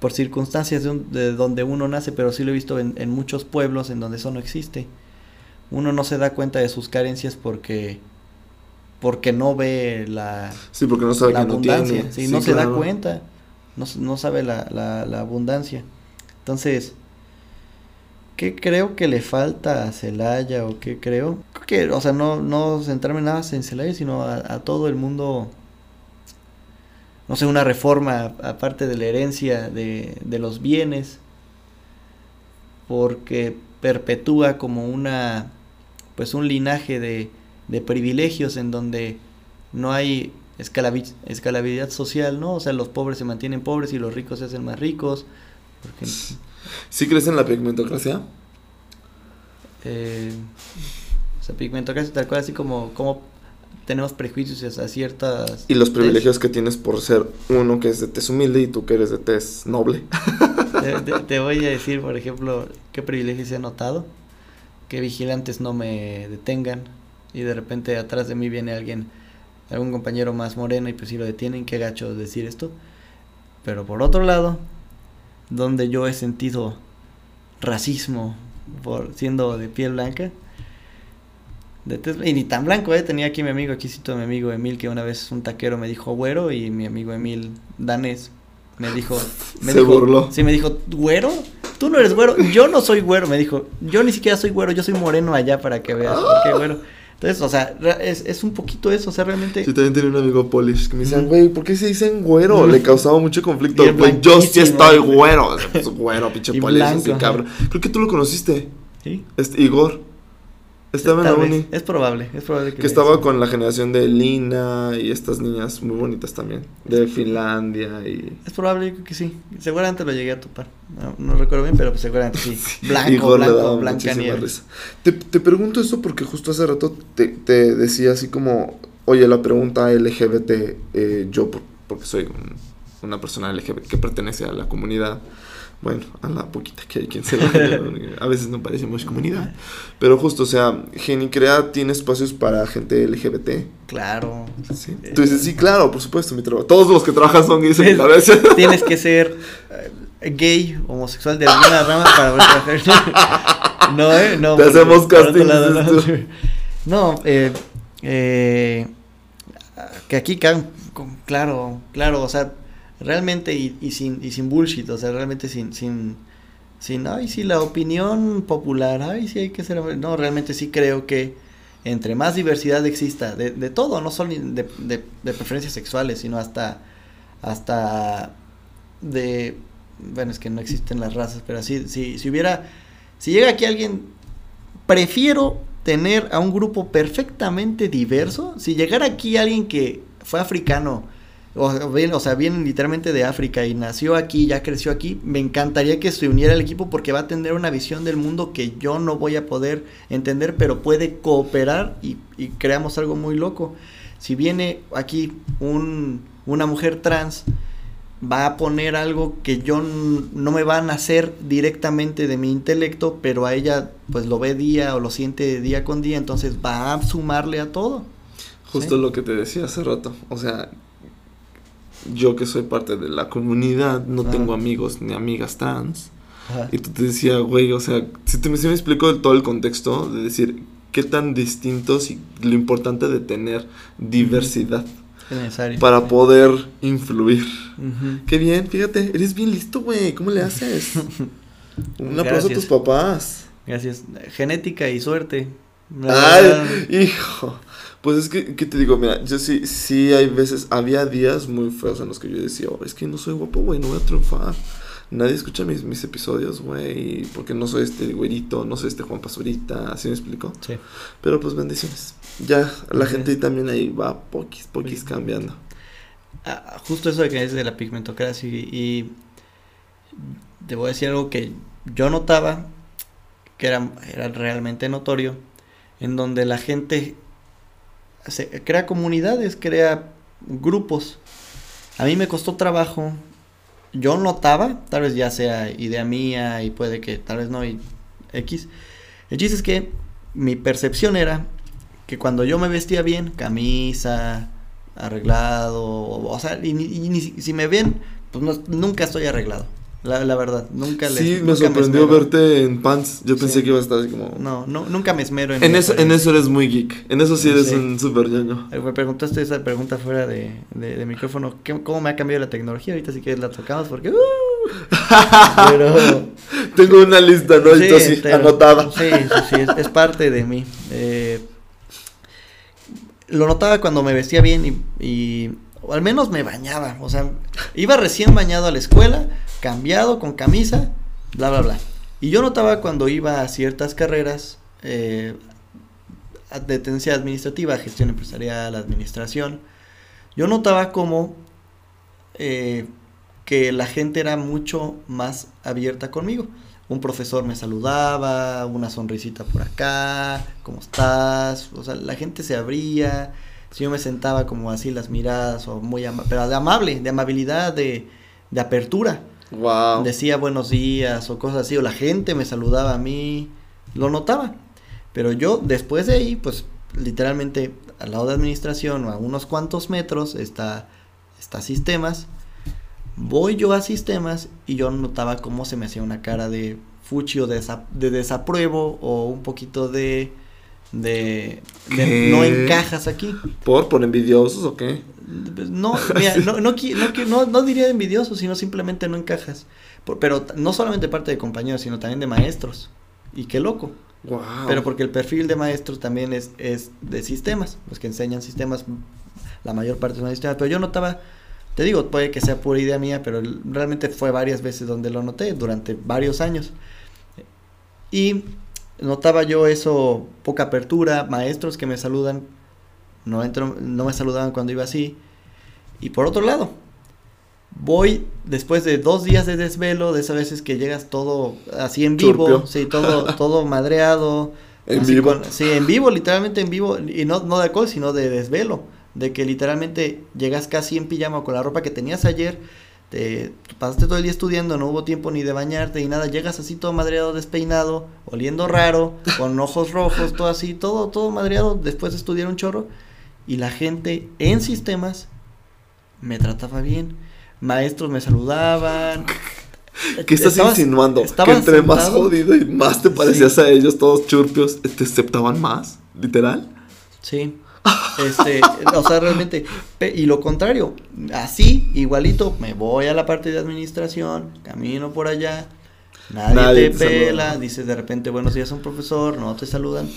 Speaker 2: por circunstancias de, de, donde uno nace, pero sí lo he visto en, en, muchos pueblos en donde eso no existe. Uno no se da cuenta de sus carencias porque porque no ve la,
Speaker 1: sí, porque no sabe
Speaker 2: la
Speaker 1: que
Speaker 2: abundancia,
Speaker 1: no tiene.
Speaker 2: sí,
Speaker 1: Sí,
Speaker 2: no se da cuenta, no, no sabe la, la, la abundancia. Entonces, ¿qué creo que le falta a Celaya o qué creo? Creo que, o sea, no, no centrarme nada en Celaya, sino a, a todo el mundo, no sé, una reforma aparte de la herencia de, de los bienes, porque perpetúa como una, pues un linaje de, de privilegios en donde no hay escalabilidad social, ¿no? O sea, los pobres se mantienen pobres y los ricos se hacen más ricos. Porque,
Speaker 1: ¿Sí crees en la pigmentocracia?
Speaker 2: eh, o sea, pigmentocracia tal cual, así como, como tenemos prejuicios hacia ciertas...
Speaker 1: Y los privilegios que tienes por ser uno que es de tez humilde y tú que eres de tez noble.
Speaker 2: Te, te- te voy a decir, por ejemplo, qué privilegios he notado. Que vigilantes no me detengan y de repente atrás de mí viene alguien, algún compañero más moreno y pues si lo detienen, qué gacho decir esto. Pero por otro lado, donde yo he sentido racismo por siendo de piel blanca, de tez- y ni tan blanco, eh, tenía aquí mi amigo, aquí cito a mi amigo Emil, que una vez un taquero me dijo güero y mi amigo Emil danés me dijo, me
Speaker 1: Se
Speaker 2: dijo-
Speaker 1: burló.
Speaker 2: Sí, me dijo, güero, tú no eres güero, yo no soy güero, me dijo, yo ni siquiera soy güero, yo soy moreno allá para que veas, por qué güero. Entonces, o sea, es, es un poquito eso, o sea, realmente...
Speaker 1: Yo también tenía un amigo Polish que me decían, güey, ¿por qué se dicen güero? Le causaba mucho conflicto. Güey, yo sí estoy güero. Pues, güero, pinche Polish,
Speaker 2: ajá.
Speaker 1: cabrón. Creo que tú lo conociste.
Speaker 2: ¿Sí?
Speaker 1: Este, Igor. Estaba en la
Speaker 2: vez,
Speaker 1: uni.
Speaker 2: Es probable, es probable que...
Speaker 1: Que estaba con la generación de Lina y estas niñas muy bonitas también. De Finlandia y.
Speaker 2: Es probable, que sí. Seguramente lo llegué a topar. No, no recuerdo bien, pero pues seguramente sí. Blanco, blanco, blanca nieve.
Speaker 1: Te, te pregunto esto porque justo hace rato te, te decía así como, oye, la pregunta LGBT, eh, yo por- porque soy un- una persona LGBT que pertenece a la comunidad, bueno, a la poquita que hay quien se va, a veces no parecemos comunidad, pero justo, o sea, Genicrea tiene espacios para gente LGBT.
Speaker 2: Claro.
Speaker 1: ¿sí? Tú dices, sí, claro, por supuesto, mi trabajo. Todos los que trabajan son gays en mi
Speaker 2: Es-
Speaker 1: cabeza.
Speaker 2: Tienes que ser eh, gay, homosexual de alguna rama para poder trabajar. No, eh, no.
Speaker 1: Te
Speaker 2: porque
Speaker 1: hacemos casting,
Speaker 2: lado, no. No, eh, eh, que aquí, claro, claro, o sea, realmente y, sin, y sin bullshit, o sea, realmente sin, sin, sin, ay, sí, la opinión popular, ay, sí, hay que ser, no, realmente sí creo que entre más diversidad exista, de, de todo, no solo de, de, de preferencias sexuales, sino hasta, hasta de, bueno, es que no existen las razas, pero así, si, si hubiera, si llega aquí alguien, prefiero tener a un grupo perfectamente diverso, si llegara aquí alguien que fue africano, o, bien- o sea, viene literalmente de África y nació aquí, ya creció aquí, me encantaría que se uniera al equipo porque va a tener una visión del mundo que yo no voy a poder entender, pero puede cooperar y, y creamos algo muy loco. Si viene aquí un, una mujer trans, va a poner algo que yo no me va a nacer directamente de mi intelecto, pero a ella pues lo ve día o lo siente día con día, entonces va a sumarle a todo.
Speaker 1: Justo
Speaker 2: Sí.
Speaker 1: lo que te decía hace rato. O sea, yo que soy parte de la comunidad, no tengo amigos ni amigas trans.
Speaker 2: Ajá.
Speaker 1: Y tú te decía, güey, o sea, si te, si me explico todo el contexto, de decir qué tan distintos y lo importante de tener diversidad
Speaker 2: necesario.
Speaker 1: para poder influir. Qué bien, fíjate, eres bien listo, güey, ¿cómo le haces? Un aplauso a
Speaker 2: Gracias.
Speaker 1: tus papás.
Speaker 2: Gracias. Genética y suerte.
Speaker 1: Ay, hijo. Pues es que, ¿qué te digo? Mira, yo sí, sí hay veces, había días muy feos en los que yo decía, "Oh, es que no soy guapo, güey, no voy a triunfar. Nadie escucha mis, mis episodios, güey, porque no soy este güerito, no soy este Juan Pazurita, ¿así me explico?
Speaker 2: Sí.
Speaker 1: Pero pues bendiciones. Ya, la gente también ahí va poquis, poquis
Speaker 2: Sí.
Speaker 1: cambiando.
Speaker 2: Ah, justo eso de que es de la pigmentocracia y, y te voy a decir algo que yo notaba que era, era realmente notorio en donde la gente se crea comunidades, crea grupos. A mí me costó trabajo. Yo notaba, tal vez ya sea idea mía y puede que tal vez no y X. El chiste es que mi percepción era que cuando yo me vestía bien, camisa, arreglado, o, sea, y, si me ven, pues nunca estoy arreglado. La, la verdad, nunca
Speaker 1: le Sí, me sorprendió verte en pants. Yo pensé que iba a estar así como.
Speaker 2: No, no nunca me esmero
Speaker 1: en, en eso. En eso eres muy geek. En eso sí eres un super ñoño.
Speaker 2: Me preguntaste esa pregunta fuera de, de, micrófono. ¿Cómo me ha cambiado la tecnología? Ahorita si quieres la tocamos porque. Uh,
Speaker 1: pero. Tengo una lista, ¿no? Sí, así, anotada.
Speaker 2: Sí, sí, sí, es, parte de mí. Eh, lo notaba cuando me vestía bien y o al menos me bañaba, o sea, iba recién bañado a la escuela, cambiado, con camisa, bla, bla, bla. Y yo notaba cuando iba a ciertas carreras, eh, tendencia administrativa, gestión empresarial, administración, yo notaba como eh, que la gente era mucho más abierta conmigo. Un profesor me saludaba, una sonrisita por acá, ¿cómo estás? O sea, la gente se abría, si yo me sentaba como así las miradas o muy pero de amable, de amabilidad, de, de apertura.
Speaker 1: Wow.
Speaker 2: Decía buenos días o cosas así, o la gente me saludaba a mí, lo notaba. Pero yo después de ahí, pues literalmente al lado de administración o a unos cuantos metros está, está sistemas. Voy yo a sistemas y yo notaba cómo se me hacía una cara de fuchi o de, de desapruebo o un poquito de de, no encajas aquí.
Speaker 1: ¿Por? ¿Por envidiosos o qué?
Speaker 2: No, mira, no, no, no, no, diría envidiosos, sino simplemente no encajas. pero no solamente parte de compañeros, sino también de maestros. Y qué loco. Pero porque el perfil de maestros también es, es de sistemas, los que enseñan sistemas, la mayor parte son sistemas. Pero yo notaba, te digo, puede que sea pura idea mía, pero realmente fue varias veces donde lo noté, durante varios años. Y notaba yo eso, poca apertura, maestros que me saludan, no, entro, no me saludaban cuando iba así. Y por otro lado, voy después de dos días de desvelo, de esas veces que llegas todo así en vivo, sí, todo, todo madreado.
Speaker 1: En vivo.
Speaker 2: sí, en vivo, literalmente en vivo, y no, no de alcohol, sino de desvelo, de que literalmente llegas casi en pijama con la ropa que tenías ayer, te pasaste todo el día estudiando, no hubo tiempo ni de bañarte ni nada, llegas así todo madreado, despeinado, oliendo raro, con ojos rojos, todo así, todo, todo madreado, después de estudiar un chorro, y la gente en sistemas me trataba bien, maestros me saludaban.
Speaker 1: ¿Qué estás insinuando? Que entre más jodido y más te parecías a ellos, todos churpios, te aceptaban más, literal.
Speaker 2: Sí. Este, o sea, realmente, y lo contrario, así, igualito, me voy a la parte de administración, camino por allá, nadie, te, pela, dices de repente buenos días a un profesor, no te saludan.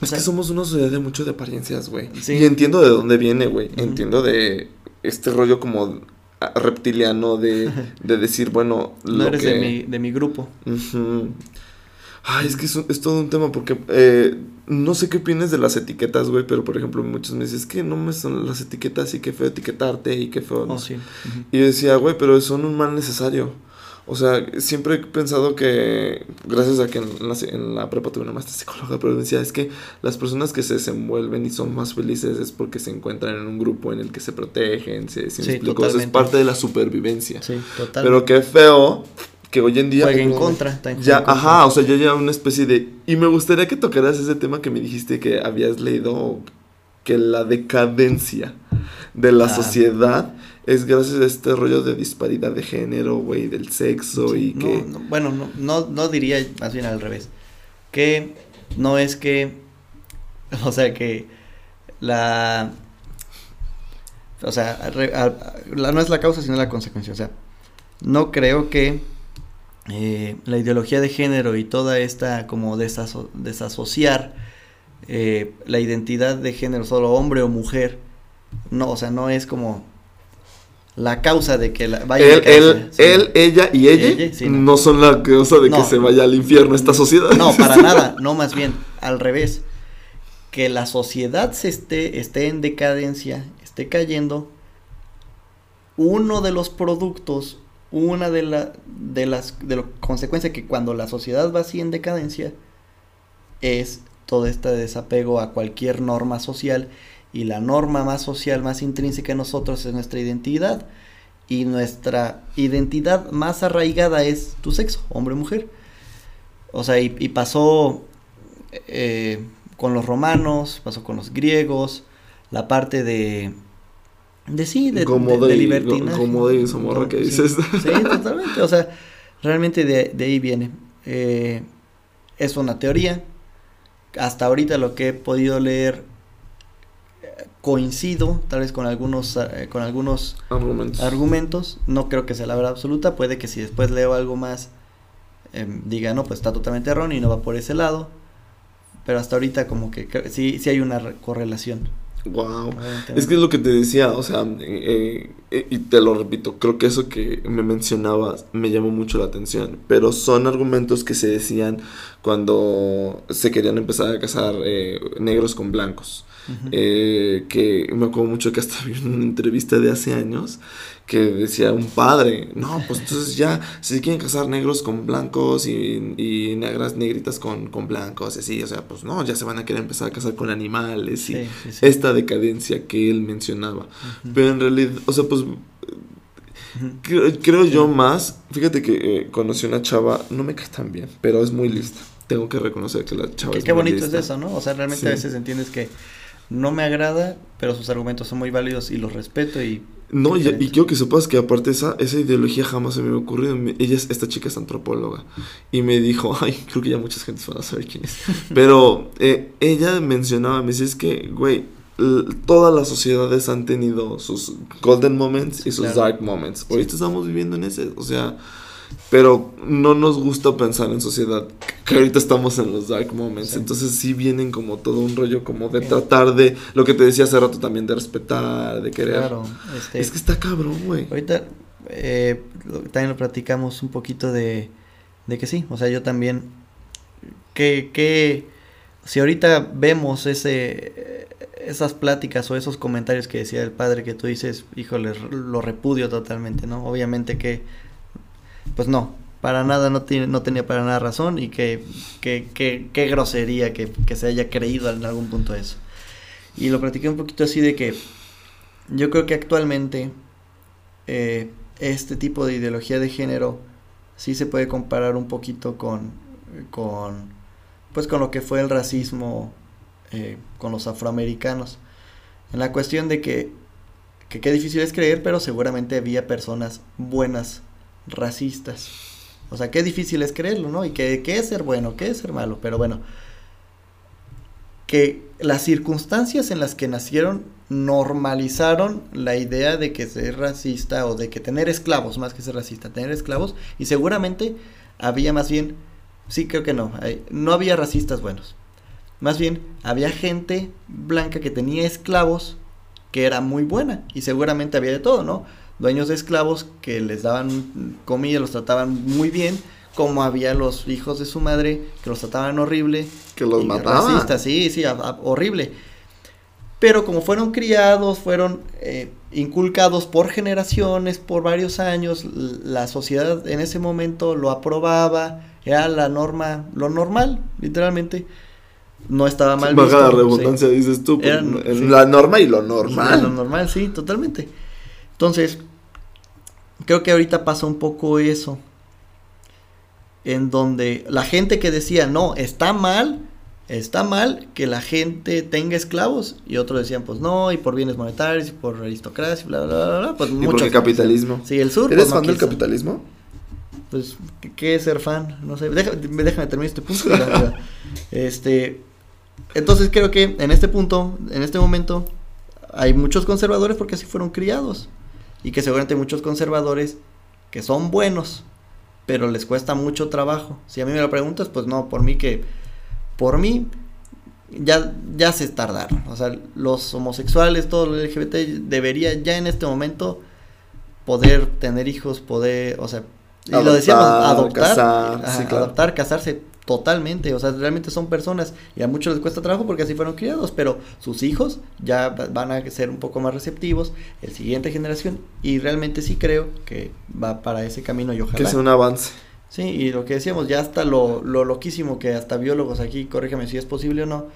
Speaker 1: es que somos una sociedad de mucho de apariencias, güey. Y entiendo de dónde viene, güey. Entiendo de este rollo como reptiliano de, de decir, bueno,
Speaker 2: no eres de, mi, de mi grupo.
Speaker 1: Ay, es que es, todo un tema porque eh, no sé qué opinas de las etiquetas, güey, pero por ejemplo muchos me dicen, es que no me son las etiquetas y qué feo etiquetarte y qué feo.
Speaker 2: Oh, sí.
Speaker 1: Y yo decía, güey, pero son un mal necesario. O sea, siempre he pensado que, gracias a que en la, en la prepa tuve una maestra psicóloga, pero decía, es que las personas que se desenvuelven y son más felices es porque se encuentran en un grupo en el que se protegen, se, se sí, es parte de la supervivencia.
Speaker 2: Sí, totalmente.
Speaker 1: Pero qué feo que hoy en día...
Speaker 2: Juega en contra.
Speaker 1: ya, ajá, o sea, ya ya una especie de... Y me gustaría que tocaras ese tema que me dijiste que habías leído, que la decadencia de la ah. sociedad es gracias a este rollo de disparidad de género, güey, del sexo y que...
Speaker 2: bueno, no, no, no diría más bien al revés. Que no es que... O sea, que la... O sea, la, no es la causa, sino la consecuencia. O sea, no creo que eh, la ideología de género y toda esta como desasociar eh, la identidad de género, solo hombre o mujer, no, o sea, no es como la causa de que la,
Speaker 1: vaya él, él, ella y ella, no. son la causa de que se vaya al infierno esta sociedad.
Speaker 2: No, para nada, no más bien, al revés. Que la sociedad se esté, esté en decadencia, esté cayendo, uno de los productos una de, la, de las de consecuencias que cuando la sociedad va así en decadencia es todo este desapego a cualquier norma social y la norma más social, más intrínseca en nosotros es nuestra identidad y nuestra identidad más arraigada es tu sexo, hombre o mujer. O sea, y, pasó, eh, con los romanos, pasó con los griegos, la parte de de sí, de,
Speaker 1: como
Speaker 2: de,
Speaker 1: de,
Speaker 2: libertinaje.
Speaker 1: como de Zamorra que
Speaker 2: Sí,
Speaker 1: dices.
Speaker 2: Sí, totalmente. O sea, realmente de, de ahí viene. Eh, es una teoría. Hasta ahorita lo que he podido leer eh, coincido tal vez con algunos eh, con algunos
Speaker 1: Argumentos.
Speaker 2: argumentos. No creo que sea la verdad absoluta. Puede que si después leo algo más em, diga no, pues está totalmente erróneo y no va por ese lado. Pero hasta ahorita como que sí, sí hay una re- correlación.
Speaker 1: Wow. Es que es lo que te decía, o sea, eh, eh, y te lo repito, creo que eso que me mencionabas me llamó mucho la atención, pero son argumentos que se decían cuando se querían empezar a casar eh, negros con blancos. Que me acuerdo mucho que hasta vi una entrevista de hace años que decía un padre, no, pues entonces ya, si quieren casar negros con blancos y, y negras, negritas con, con blancos, y así, o sea, pues no, ya se van a querer empezar a casar con animales y
Speaker 2: Sí, sí, sí.
Speaker 1: esta decadencia que él mencionaba. Pero en realidad, o sea, pues creo, creo yo más, fíjate que eh, conocí una chava, no me cae tan bien, pero es muy lista. Tengo que reconocer que la chava
Speaker 2: Qué,
Speaker 1: es
Speaker 2: qué
Speaker 1: muy
Speaker 2: bonito
Speaker 1: lista.
Speaker 2: es eso, ¿no? O sea, realmente a veces entiendes que no me agrada, pero sus argumentos son muy válidos y los respeto y...
Speaker 1: No, y, y quiero que sepas que aparte esa, esa ideología jamás se me había ocurrido. Me- Ella es, esta chica es antropóloga. Y me dijo, ay, creo que ya muchas gentes van a saber quién es. Pero eh, ella mencionaba, me decía, es que, güey, todas las sociedades han tenido sus golden moments y sus
Speaker 2: Claro.
Speaker 1: dark moments. Ahorita estamos viviendo en ese, o sea, pero no nos gusta pensar en sociedad que ahorita estamos en los dark moments.
Speaker 2: Sí.
Speaker 1: Entonces sí vienen como todo un rollo como de tratar de, lo que te decía hace rato también, de respetar, de querer.
Speaker 2: Claro, este...
Speaker 1: Es que está cabrón, güey.
Speaker 2: Ahorita eh, lo- también lo platicamos un poquito de, de que sí, o sea, yo también, que, que si ahorita vemos ese, esas pláticas o esos comentarios que decía el padre que tú dices, híjole, lo repudio totalmente, ¿no? Obviamente que, pues no, para nada, no, tenía para nada razón y que, que, grosería que, se haya creído en algún punto eso. Y lo platiqué un poquito así de que yo creo que actualmente eh, este tipo de ideología de género sí se puede comparar un poquito con, pues con lo que fue el racismo eh, con los afroamericanos. En la cuestión de que qué difícil es creer, pero seguramente había personas buenas racistas. O sea, qué difícil es creerlo, ¿no? Y que es ser bueno, qué es ser malo, pero bueno, que las circunstancias en las que nacieron normalizaron la idea de que ser racista o de que tener esclavos, más que ser racista, tener esclavos, y seguramente había más bien, sí creo que no, no había racistas buenos, más bien había gente blanca que tenía esclavos que era muy buena, y seguramente había de todo, ¿no? Dueños de esclavos que les daban comida, los trataban muy bien, como había los hijos de su madre que los trataban horrible,
Speaker 1: Que los mataban.
Speaker 2: racistas, sí, sí, a- a- horrible. Pero como fueron criados, fueron eh, inculcados por generaciones, por varios años, la sociedad en ese momento lo aprobaba, era la norma, lo normal, literalmente. No estaba mal
Speaker 1: Baja la
Speaker 2: visto,
Speaker 1: redundancia, dices tú. pues,
Speaker 2: sí.
Speaker 1: La norma y lo
Speaker 2: sí. Lo
Speaker 1: normal.
Speaker 2: normal, sí, totalmente. Entonces, creo que ahorita pasa un poco eso. En donde la gente que decía, no, está mal, está mal que la gente tenga esclavos. Y otros decían, pues no, y por bienes monetarios, y por aristocracia, bla, bla, bla, bla. Pues
Speaker 1: Y
Speaker 2: muchos.
Speaker 1: porque el capitalismo.
Speaker 2: Sí, el sur.
Speaker 1: ¿Eres
Speaker 2: pues, no
Speaker 1: fan del capitalismo?
Speaker 2: Pues, ¿qué, es ser fan? No sé, déjame, déjame terminar este punto. la este, entonces creo que en este punto, en este momento, hay muchos conservadores porque así fueron criados. Y que seguramente muchos conservadores que son buenos, pero les cuesta mucho trabajo. Si a mí me lo preguntas, pues no, por mí que, por mí, ya, ya se tardaron. O sea, los homosexuales, todo lo LGBT debería ya en este momento poder tener hijos, poder, o sea, y lo decíamos,
Speaker 1: Adoptar,
Speaker 2: adoptar,
Speaker 1: casar,
Speaker 2: ajá,
Speaker 1: sí, claro.
Speaker 2: adoptar, casarse totalmente, o sea, realmente son personas y a muchos les cuesta trabajo porque así fueron criados, pero sus hijos ya va- van a ser un poco más receptivos, el siguiente generación, y realmente sí creo que va para ese camino y
Speaker 1: Que
Speaker 2: ojalá.
Speaker 1: sea un avance.
Speaker 2: Sí, y lo que decíamos, ya hasta lo, lo loquísimo que hasta biólogos aquí, corrígeme si es posible o no,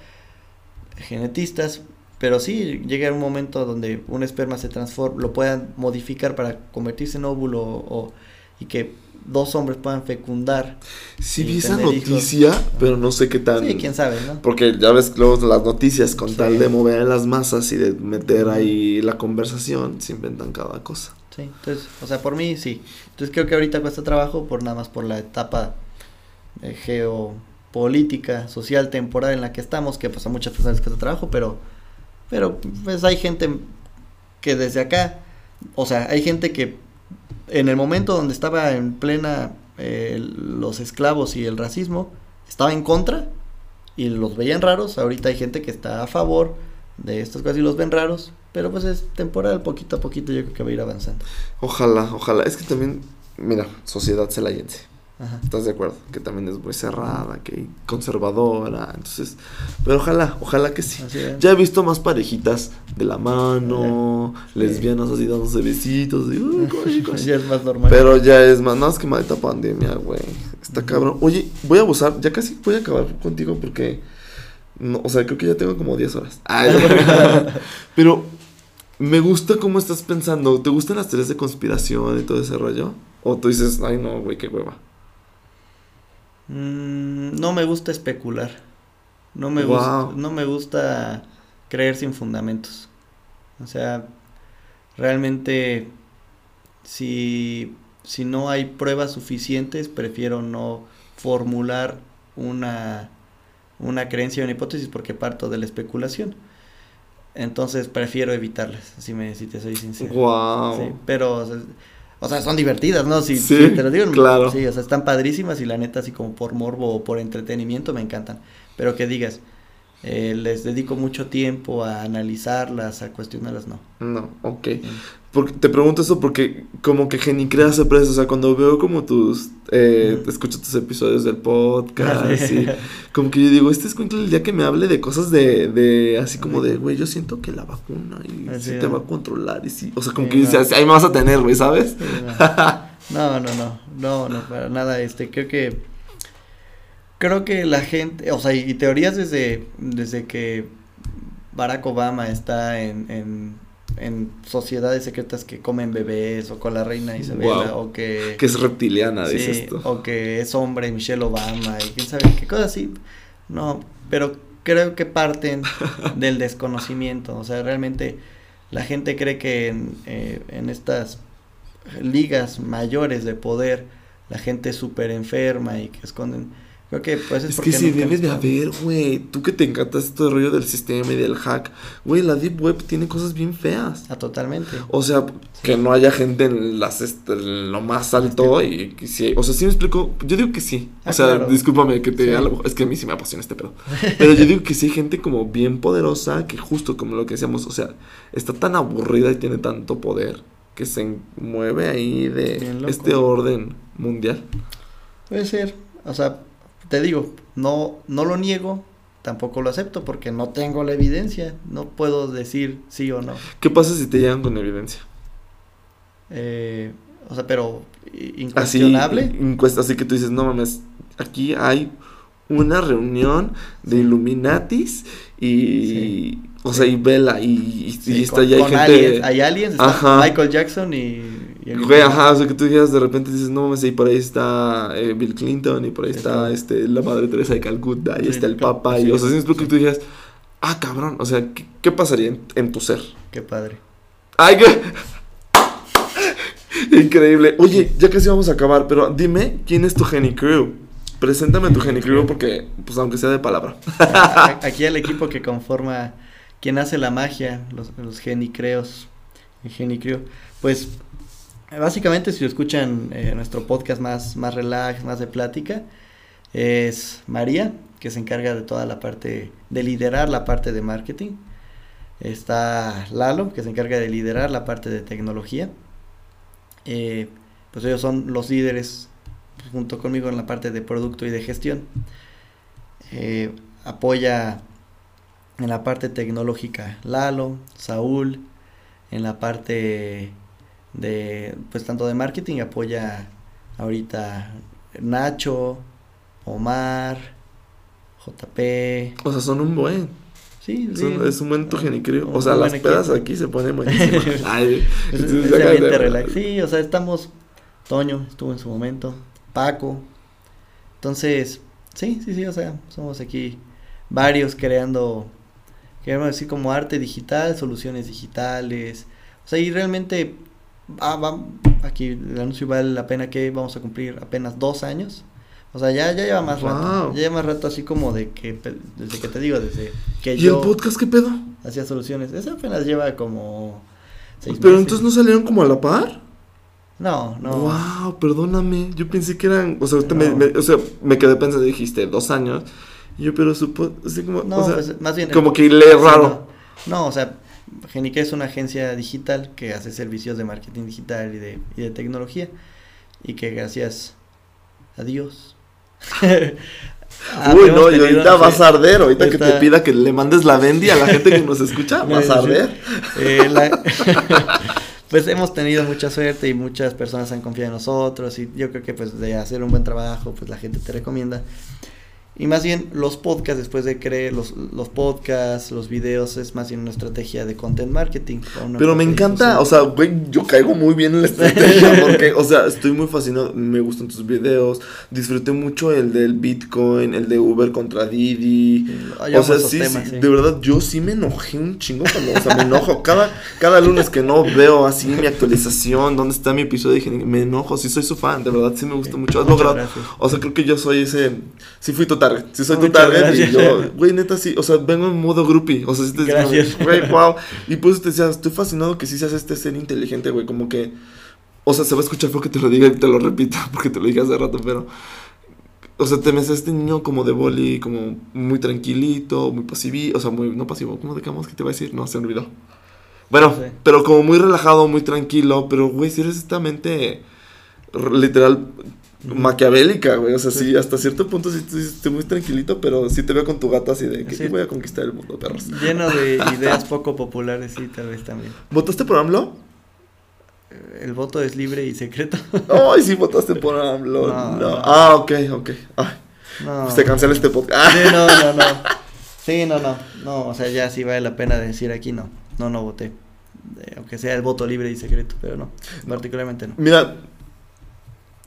Speaker 2: genetistas, pero sí llega un momento donde un esperma se transforma, lo puedan modificar para convertirse en óvulo o, y que dos hombres puedan fecundar.
Speaker 1: Sí vi esa
Speaker 2: hijos.
Speaker 1: noticia, pero no sé qué tan...
Speaker 2: Sí, quién sabe, ¿no?
Speaker 1: Porque ya ves luego las noticias con
Speaker 2: Sí.
Speaker 1: tal de mover las masas y de meter ahí la conversación, se inventan cada cosa.
Speaker 2: Sí, entonces, o sea, por mí sí. Entonces creo que ahorita cuesta trabajo por nada más por la etapa eh, geopolítica, social, temporal en la que estamos, que pues a muchas personas les cuesta trabajo, pero, pero pues hay gente que desde acá, o sea, hay gente que en el momento donde estaba en plena eh, los esclavos y el racismo, estaba en contra y los veían raros, ahorita hay gente que está a favor de estas cosas y los ven raros, pero pues es temporal, poquito a poquito yo creo que va a ir avanzando.
Speaker 1: Ojalá, ojalá. Es que también, mira, sociedad celayense.
Speaker 2: Ajá.
Speaker 1: ¿Estás de acuerdo? Que también es muy cerrada, que conservadora. Entonces, pero ojalá, ojalá que sí. Ya he visto más parejitas de la mano,
Speaker 2: Sí.
Speaker 1: lesbianas así dándose besitos. y, uy,
Speaker 2: ya es más normal.
Speaker 1: Pero ya es más, es que maldita pandemia, güey. Está cabrón. Oye, voy a abusar, ya casi voy a acabar contigo porque. No, o sea, creo que ya tengo como 10 horas. Ay, pero me gusta cómo estás pensando. ¿Te gustan las teorías de conspiración y todo ese rollo? O tú dices, ay, no, güey, qué hueva.
Speaker 2: Mm, no me gusta especular. No me,
Speaker 1: Wow.
Speaker 2: gusta, no me gusta creer sin fundamentos. O sea, realmente si, si no hay pruebas suficientes, prefiero no formular una, una creencia o una hipótesis porque parto de la especulación. Entonces prefiero evitarlas, si, me, si te soy sincero.
Speaker 1: Wow.
Speaker 2: Sí, pero, o sea, o sea, son divertidas, ¿no? Si,
Speaker 1: Sí,
Speaker 2: si te lo digo,
Speaker 1: claro.
Speaker 2: Sí, o sea, están padrísimas y la neta, así como por morbo o por entretenimiento, me encantan. Pero que digas, eh, les dedico mucho tiempo a analizarlas, a cuestionarlas, no.
Speaker 1: No, ok. Porque, te pregunto eso porque como que Genicrea se presta, o sea, cuando veo como tus, eh, escucho tus episodios del podcast y como que yo digo, este es el día que me hable de cosas de, de así como de, güey, yo siento que la vacuna y
Speaker 2: Así,
Speaker 1: sí te
Speaker 2: ¿no?
Speaker 1: va a controlar y sí, o sea, como
Speaker 2: Sí,
Speaker 1: que dices,
Speaker 2: no.
Speaker 1: ahí me vas a tener, güey, ¿sabes?
Speaker 2: Sí, No, no, no, no, no, para nada, este, creo que, creo que la gente, o sea, y, teorías desde, desde que Barack Obama está en, en, en sociedades secretas que comen bebés, o con la reina Isabela,
Speaker 1: Guau.
Speaker 2: o que...
Speaker 1: Que es reptiliana,
Speaker 2: Sí,
Speaker 1: dices tú.
Speaker 2: o que es hombre Michelle Obama y quién sabe qué cosas así. No, pero creo que parten del desconocimiento. O sea, realmente la gente cree que en, eh, en estas ligas mayores de poder la gente es súper enferma y que esconden. Creo que pues es,
Speaker 1: Es
Speaker 2: porque
Speaker 1: que sí,
Speaker 2: nunca
Speaker 1: debe de haber, güey. Tú que te encanta esto de rollo del sistema y del hack. Güey, la Deep Web tiene cosas bien feas.
Speaker 2: Ah, totalmente.
Speaker 1: O sea, que no haya gente en, las, este, en lo más alto y que sí. O sea, sí me explico. Yo digo que sí.
Speaker 2: Ah,
Speaker 1: o sea,
Speaker 2: claro.
Speaker 1: discúlpame que te.
Speaker 2: Sí.
Speaker 1: a lo mejor- es que a mí sí me apasiona este pedo. Pero yo digo que sí hay gente como bien poderosa que justo como lo que decíamos, o sea, está tan aburrida y tiene tanto poder que se mueve ahí de este orden mundial.
Speaker 2: Puede ser. O sea, te digo, no, no lo niego, tampoco lo acepto porque no tengo la evidencia. No puedo decir sí o no.
Speaker 1: ¿Qué pasa si te llegan con evidencia?
Speaker 2: Eh, o sea, pero i-
Speaker 1: Así,
Speaker 2: incuestionable.
Speaker 1: encuesta, así que tú dices, no mames, aquí hay una reunión de Illuminatis y,
Speaker 2: Sí.
Speaker 1: o sea, y vela y, y-
Speaker 2: Sí,
Speaker 1: y está
Speaker 2: con-
Speaker 1: ya hay
Speaker 2: con
Speaker 1: gente,
Speaker 2: aliens, hay aliens, está. Michael Jackson y,
Speaker 1: güey, ajá, o sea, que tú digas de repente dices, no mames, y por ahí está eh, Bill Clinton y por ahí está este, la Madre Teresa de Calcuta y
Speaker 2: Sí,
Speaker 1: está el Papa
Speaker 2: sí,
Speaker 1: y, o sea, si
Speaker 2: sí,
Speaker 1: me explico que tú digas, ah, cabrón, o sea, ¿qué, qué pasaría en, en tu ser?
Speaker 2: Qué padre.
Speaker 1: ¡Ay, qué! Increíble. Oye, ya casi vamos a acabar, pero dime quién es tu Genie Crew. Preséntame tu Genie Crew porque, pues, aunque sea de palabra.
Speaker 2: A- Aquí el equipo que conforma quien hace la magia, los, los genicreos, el genicreo, pues básicamente si escuchan eh, nuestro podcast más, más relax, más de plática, es María, que se encarga de toda la parte, de liderar la parte de marketing. Está Lalo, que se encarga de liderar la parte de tecnología. Eh, pues ellos son los líderes junto conmigo en la parte de producto y de gestión. Eh, apoya en la parte tecnológica Lalo, Saúl, en la parte de, pues tanto de marketing apoya ahorita Nacho, Omar, JP,
Speaker 1: O sea, son un buen.
Speaker 2: sí, sí.
Speaker 1: Son- es un buen tu Genie Crew.
Speaker 2: Un
Speaker 1: O sea, las pedas
Speaker 2: equipo.
Speaker 1: aquí se ponen buenísimas. Ay,
Speaker 2: Es, es ambiente relax. Sí, o sea, estamos, Toño estuvo en su momento, Paco. Entonces, sí, sí, sí, o sea, somos aquí varios creando, queremos decir, como arte digital, soluciones digitales. O sea, y realmente, ah, va, aquí el anuncio vale la pena que vamos a cumplir apenas dos años. O sea, ya, ya lleva más rato. Ya lleva más rato así como de que, desde que te digo, desde que
Speaker 1: ¿Y yo... el podcast qué pedo?
Speaker 2: Hacía soluciones. Ese apenas lleva como...
Speaker 1: Pero entonces no salieron como a la par.
Speaker 2: No, no.
Speaker 1: Wow, perdóname. Yo pensé que eran. O sea, me, o sea, me quedé pensando, dijiste dos años. Y yo, pero supo. Así como.
Speaker 2: No, o sea, pues, más bien.
Speaker 1: Como que le raro.
Speaker 2: No, o sea, Genique es una agencia digital que hace servicios de marketing digital y de, y de tecnología. Y que gracias a Dios.
Speaker 1: Uy, no, y ahorita vas a arder. Ahorita que te pida que le mandes la vendi a la gente que nos escucha, vas a arder.
Speaker 2: Eh, la... pues hemos tenido mucha suerte y muchas personas han confiado en nosotros y yo creo que pues de hacer un buen trabajo pues la gente te recomienda y más bien los podcasts, después de creer los, los podcasts, los videos, es más bien una estrategia de content marketing.
Speaker 1: Pero me encanta, o sea, güey, yo caigo muy bien en la estrategia porque, o sea, estoy muy fascinado, me gustan tus videos, disfruté mucho el del Bitcoin, el de Uber contra Didi. o sea, sí, sí, de verdad, yo sí me enojé un chingo cuando, o sea, me enojo. Cada, cada lunes que no veo así mi actualización, dónde está mi episodio, dije, me enojo, sí soy su fan, de verdad, sí me gusta mucho. Has logrado, o sea, creo que yo soy ese, sí fui total si soy tu target. Y yo, güey, neta, sí. O sea, vengo en modo groupie. O sea, si te
Speaker 2: Gracias.
Speaker 1: güey, wow. Y pues te decía, estoy fascinado que sí seas este ser inteligente, güey. Como que. O sea, se va a escuchar feo que te lo diga y te lo repita, porque te lo dije hace rato, pero. O sea, te a este niño como de boli, como muy tranquilito, muy pasivo, o sea, muy, no pasivo, ¿cómo digamos que te va a decir? No, se me olvidó. Bueno, pero como muy relajado, muy tranquilo, pero güey, si eres esta mente literal maquiavélica, güey. O sea, sí. hasta cierto punto sí, estoy muy tranquilito, pero sí te veo con tu gato así de que voy a conquistar el mundo, perros.
Speaker 2: Lleno de ideas poco populares, sí, tal vez también.
Speaker 1: ¿Votaste por AMLO?
Speaker 2: El voto es libre y secreto.
Speaker 1: Ay, sí, votaste por AMLO. No. Ah, ok, ok. Ay. No. Se cancela este podcast.
Speaker 2: Sí, no, no, no. Sí, no, no. No, o sea, ya sí vale la pena decir aquí no. No, no voté. aunque sea el voto libre y secreto, pero no. Particularmente no.
Speaker 1: Mira,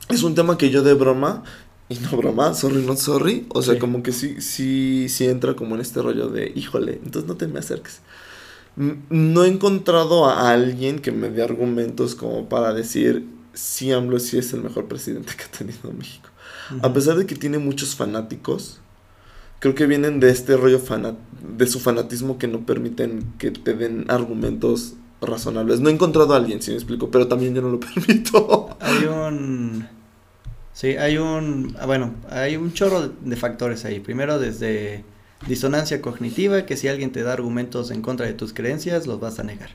Speaker 1: es un tema que yo de broma, y no broma, sorry, not sorry, o sea, como que sí, sí, sí entra como en este rollo de, híjole, entonces no te me acerques. No he encontrado a alguien que me dé argumentos como para decir si AMLO sí es el mejor presidente que ha tenido México. A pesar de que tiene muchos fanáticos, creo que vienen de este rollo de su fanatismo que no permiten que te den argumentos razonables. No he encontrado a alguien, si me explico, pero también yo no lo permito.
Speaker 2: Hay un Sí, hay un, ah, bueno, hay un chorro de, factores ahí. Primero desde disonancia cognitiva, que si alguien te da argumentos en contra de tus creencias, los vas a negar.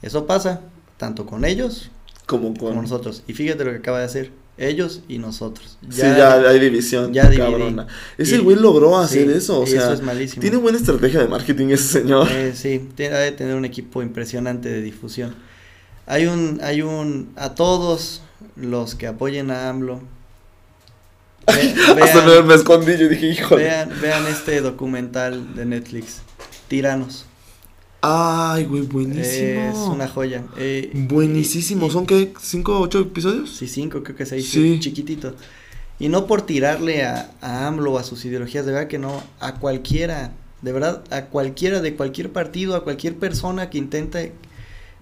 Speaker 2: Eso pasa tanto con ellos
Speaker 1: como con
Speaker 2: nosotros. Y fíjate lo que acaba de hacer, ellos y nosotros.
Speaker 1: sí, ya hay división. Ya cabrona. Ese güey logró hacer eso, o sea,
Speaker 2: eso es malísimo.
Speaker 1: tiene buena estrategia de marketing ese señor.
Speaker 2: Eh, sí, tiene de tener un equipo impresionante de difusión. Hay un, hay un, a todos los que apoyen a AMLO,
Speaker 1: Hasta me, escondí y dije, híjole.
Speaker 2: Vean, vean este documental de Netflix, Tiranos.
Speaker 1: Ay, güey, buenísimo.
Speaker 2: Es una joya. Eh,
Speaker 1: Buenísimo. ¿Son qué? ¿Cinco, ocho episodios?
Speaker 2: Sí, cinco, creo que seis. Sí. Chiquitito. Y no por tirarle a, a AMLO o a sus ideologías, de verdad que no. A cualquiera, de verdad, a cualquiera de cualquier partido, a cualquier persona que intente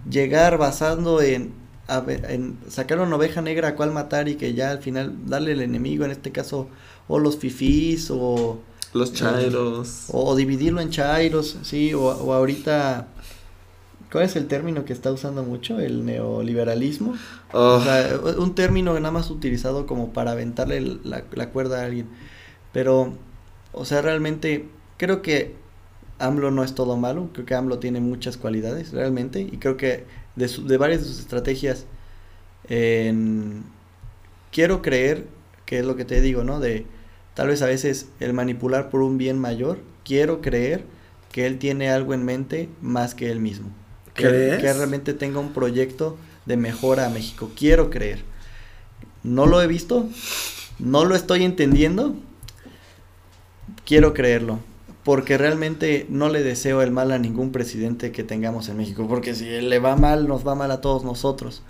Speaker 2: llegar basando en en sacar una oveja negra a cual matar y que ya al final darle el enemigo, en este caso, o los fifís o...
Speaker 1: Los eh, chairos.
Speaker 2: o, dividirlo en chairos, sí, o, ahorita... ¿Cuál es el término que está usando mucho? El neoliberalismo. Ah. un término nada más utilizado como para aventarle la, la cuerda a alguien. Pero, o sea, realmente creo que AMLO no es todo malo. Creo que AMLO tiene muchas cualidades, realmente. Y creo que de, de varias de sus estrategias. quiero creer, que es lo que te digo, ¿no? De tal vez a veces el manipular por un bien mayor, quiero creer que él tiene algo en mente más que él mismo. Que, que realmente tenga un proyecto de mejora a México. Quiero creer. No lo he visto, no lo estoy entendiendo. Quiero creerlo porque realmente no le deseo el mal a ningún presidente que tengamos en México, porque si él le va mal, nos va mal a todos nosotros.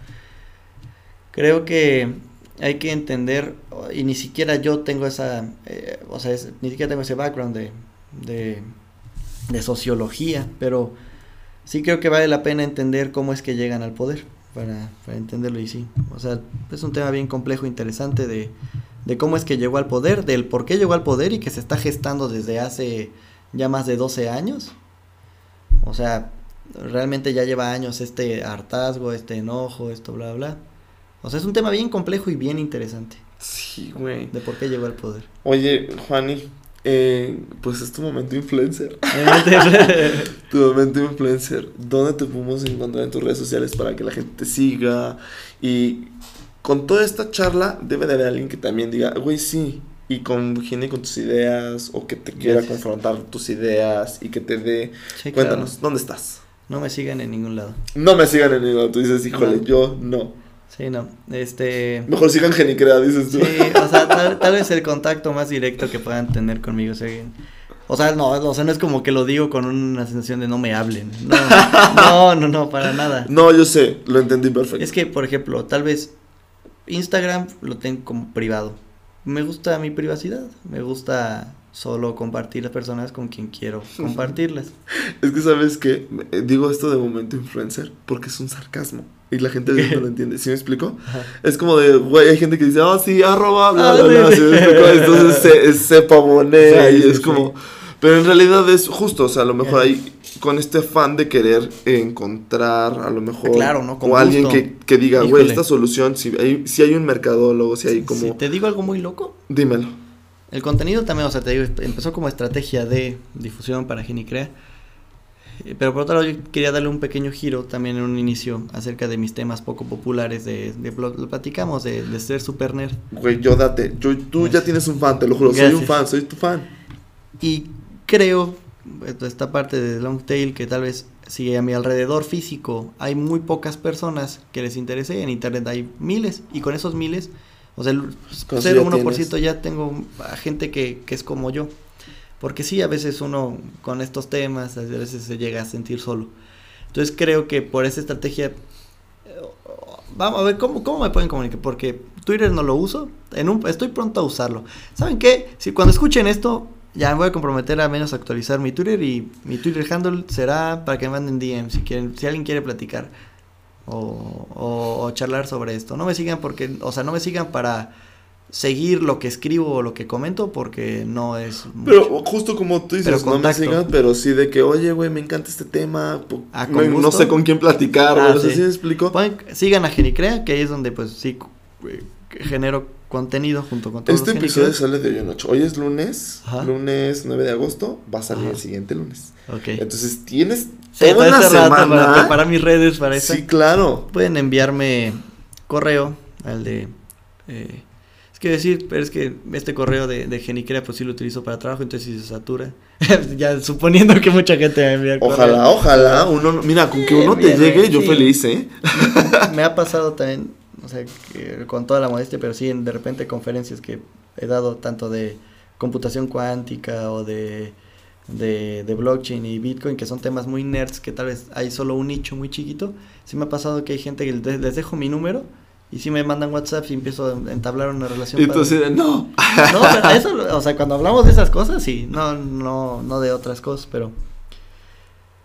Speaker 2: Creo que hay que entender, y ni siquiera yo tengo esa, eh, o sea, ni siquiera tengo ese background de, de, de, sociología, pero sí creo que vale la pena entender cómo es que llegan al poder, para, para entenderlo y sí. O sea, es un tema bien complejo, interesante de, de cómo es que llegó al poder, del por qué llegó al poder y que se está gestando desde hace ya más de 12 años. O sea, realmente ya lleva años este hartazgo, este enojo, esto, bla, bla. O sea, es un tema bien complejo y bien interesante.
Speaker 1: Sí, güey.
Speaker 2: De por qué llegó al poder.
Speaker 1: Oye, Juani, eh, pues es tu momento influencer. tu momento influencer. ¿Dónde te podemos encontrar en tus redes sociales para que la gente te siga? Y con toda esta charla debe de haber alguien que también diga, güey, sí, y congenie con tus ideas o que te quiera confrontar tus ideas y que te dé... Cuéntanos, ¿dónde estás?
Speaker 2: No me sigan en ningún lado.
Speaker 1: No me sigan en ningún lado. Tú dices, híjole, yo no.
Speaker 2: Sí, no. Este.
Speaker 1: Mejor sigan Genicrea, dices tú.
Speaker 2: Sí, o sea, tal, vez el contacto más directo que puedan tener conmigo. O sea, no, o sea, no es como que lo digo con una sensación de no me hablen. No, no, no, no, para nada.
Speaker 1: No, yo sé, lo entendí perfecto.
Speaker 2: Es que, por ejemplo, tal vez Instagram lo tengo como privado. Me gusta mi privacidad. Me gusta solo compartir las personas con quien quiero compartirlas.
Speaker 1: es que sabes que digo esto de momento influencer porque es un sarcasmo y la gente no lo entiende. ¿Sí me explico? Es como de, güey, hay gente que dice, oh, sí, arroba, bla, bla, bla. Entonces se, se pavonea y es como. Pero en realidad es justo, o sea, a lo mejor hay con este afán de querer encontrar a lo mejor
Speaker 2: claro, ¿no?
Speaker 1: o alguien que, que diga, güey, esta solución, si hay, si hay un mercadólogo, si hay como...
Speaker 2: ¿Te digo algo muy loco?
Speaker 1: Dímelo.
Speaker 2: El contenido también, o sea, te digo, empezó como estrategia de difusión para Genicrea. Eh, pero por otro lado, yo quería darle un pequeño giro también en un inicio acerca de mis temas poco populares. De, de lo, platicamos, de, de, ser super nerd.
Speaker 1: Güey, yo date. Yo, tú ya tienes un fan, te lo juro. Soy un fan, soy tu fan.
Speaker 2: Y creo, esta parte de Long Tail, que tal vez si a mi alrededor físico hay muy pocas personas que les interese, en internet hay miles. Y con esos miles o sea, el 0,1% ya tengo a gente que, que es como yo. Porque sí, a veces uno con estos temas, a veces se llega a sentir solo. Entonces creo que por esa estrategia... Eh, vamos a ver cómo, cómo me pueden comunicar. Porque Twitter no lo uso. En un, estoy pronto a usarlo. ¿Saben qué? Si cuando escuchen esto, ya me voy a comprometer a menos actualizar mi Twitter. Y mi Twitter handle será para que me manden DM si, quieren, si alguien quiere platicar o, charlar sobre esto. No me sigan porque, o sea, no me sigan para seguir lo que escribo o lo que comento porque no es...
Speaker 1: Pero justo como tú dices, no me sigan, pero sí de que, oye, güey, me encanta este tema, ah, no, sé con quién platicar, ah, sí. me explico?
Speaker 2: sigan a Genicrea, que ahí es donde pues sí eh, genero contenido junto con
Speaker 1: todos Este episodio sale de hoy en ocho. Hoy es lunes, lunes 9 de agosto, va a salir el siguiente lunes. Ok. Entonces tienes Sí, toda la
Speaker 2: semana. para preparar mis redes para eso.
Speaker 1: Sí, claro.
Speaker 2: Pueden enviarme correo al de. Eh, es que decir, pero es que este correo de, de Genicrea, pues sí lo utilizo para trabajo, entonces si se satura. ya suponiendo que mucha gente me envía
Speaker 1: Ojalá, ojalá. Uno, mira, con que uno te llegue, yo feliz, ¿eh?
Speaker 2: me ha pasado también, o sea, con toda la modestia, pero sí, de repente conferencias que he dado tanto de computación cuántica o de de, de, blockchain y Bitcoin, que son temas muy nerds, que tal vez hay solo un nicho muy chiquito. Sí me ha pasado que hay gente que les, dejo mi número y si me mandan WhatsApp y empiezo a entablar una relación.
Speaker 1: Y entonces, no.
Speaker 2: No, eso, o sea, cuando hablamos de esas cosas, sí, no, no, no de otras cosas, pero...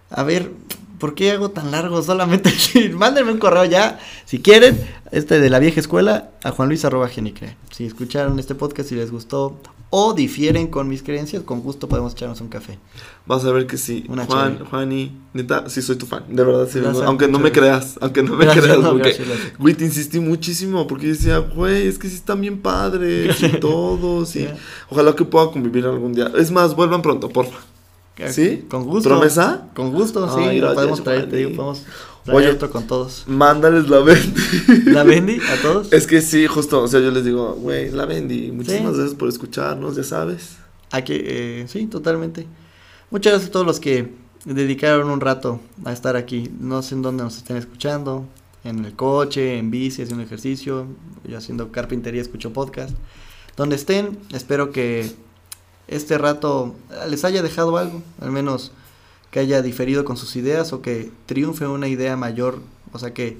Speaker 2: A ver, ¿por qué hago tan largo? Solamente, mándenme un correo ya, si quieren, este de la vieja escuela, a Juan Luis arroba Si escucharon este podcast y les gustó o difieren con mis creencias, con gusto podemos echarnos un café.
Speaker 1: Vas a ver que sí. Juan, Juani, neta, sí soy tu fan, de verdad, sí, aunque no me creas, aunque no me creas, porque, güey, te insistí muchísimo, porque decía, güey, es que sí están bien padres y todos, y ojalá que pueda convivir algún día. Es más, vuelvan pronto, porfa. ¿Sí?
Speaker 2: Con gusto.
Speaker 1: ¿Promesa?
Speaker 2: Con gusto, sí, podemos traer, te digo, podemos Oye, otro con todos.
Speaker 1: Mándales la Bendy.
Speaker 2: ¿La Bendy a todos?
Speaker 1: Es que sí, justo, o sea, yo les digo, güey, la Bendy, muchísimas gracias por escucharnos, ya sabes.
Speaker 2: Aquí, eh, sí, totalmente. Muchas gracias a todos los que dedicaron un rato a estar aquí. No sé en dónde nos estén escuchando, en el coche, en bici, haciendo ejercicio, yo haciendo carpintería, escucho podcast. Donde estén, espero que este rato les haya dejado algo, al menos que haya diferido con sus ideas o que triunfe una idea mayor, o sea que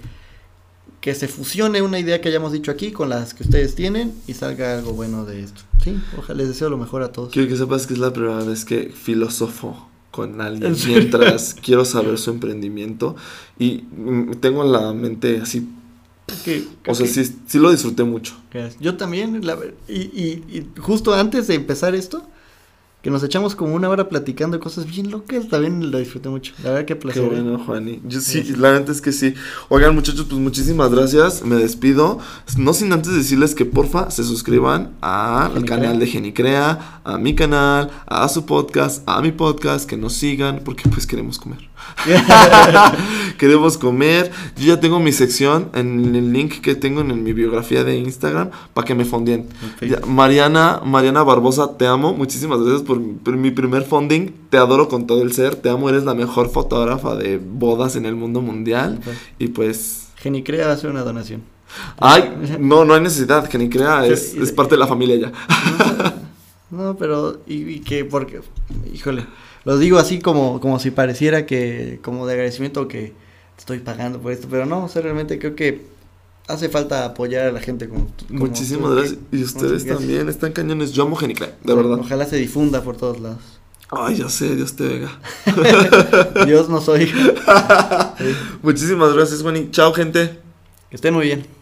Speaker 2: que se fusione una idea que hayamos dicho aquí con las que ustedes tienen y salga algo bueno de esto. Sí, ojalá les deseo lo mejor a todos.
Speaker 1: Quiero que sepas que es la primera vez que filosofo con alguien mientras quiero saber su emprendimiento y mm, tengo la mente así. O sea, sí, sí lo disfruté mucho.
Speaker 2: Yo también, la ver- y, y- y justo antes de empezar esto, que nos echamos como una hora platicando cosas bien locas, también lo disfruté mucho. La verdad que
Speaker 1: Qué
Speaker 2: placer. ¿eh?
Speaker 1: bueno, Juani. Yo sí, la neta es que sí. Oigan, muchachos, pues muchísimas gracias. Me despido. No sin antes decirles que porfa se suscriban al canal de Genicrea, a mi canal, a su podcast, a mi podcast, que nos sigan, porque pues queremos comer. queremos comer. Yo ya tengo mi sección en el link que tengo en mi biografía de Instagram para que me fondien. Mariana, Mariana Barbosa, te amo. Muchísimas gracias por, por mi primer funding. Te adoro con todo el ser. Te amo, eres la mejor fotógrafa de bodas en el mundo mundial. Y pues.
Speaker 2: Genicrea hacer una donación.
Speaker 1: Ay, no, no hay necesidad. Que ni crea,
Speaker 2: Sí,
Speaker 1: es, es parte de la familia ya.
Speaker 2: No, pero, y, y que, porque, híjole, lo digo así como, como si pareciera que, como de agradecimiento que estoy pagando por esto, pero no, o sea, realmente creo que hace falta apoyar a la gente como, tú- como
Speaker 1: Muchísimas
Speaker 2: que-
Speaker 1: gracias. Y ustedes
Speaker 2: gracias.
Speaker 1: también están cañones. Yo amo Genicrea, de verdad.
Speaker 2: Ojalá se difunda por todos lados.
Speaker 1: Ay, ya sé, Dios te vega.
Speaker 2: Dios nos oiga.
Speaker 1: Muchísimas gracias, Juani. Chao, gente.
Speaker 2: Que estén muy bien.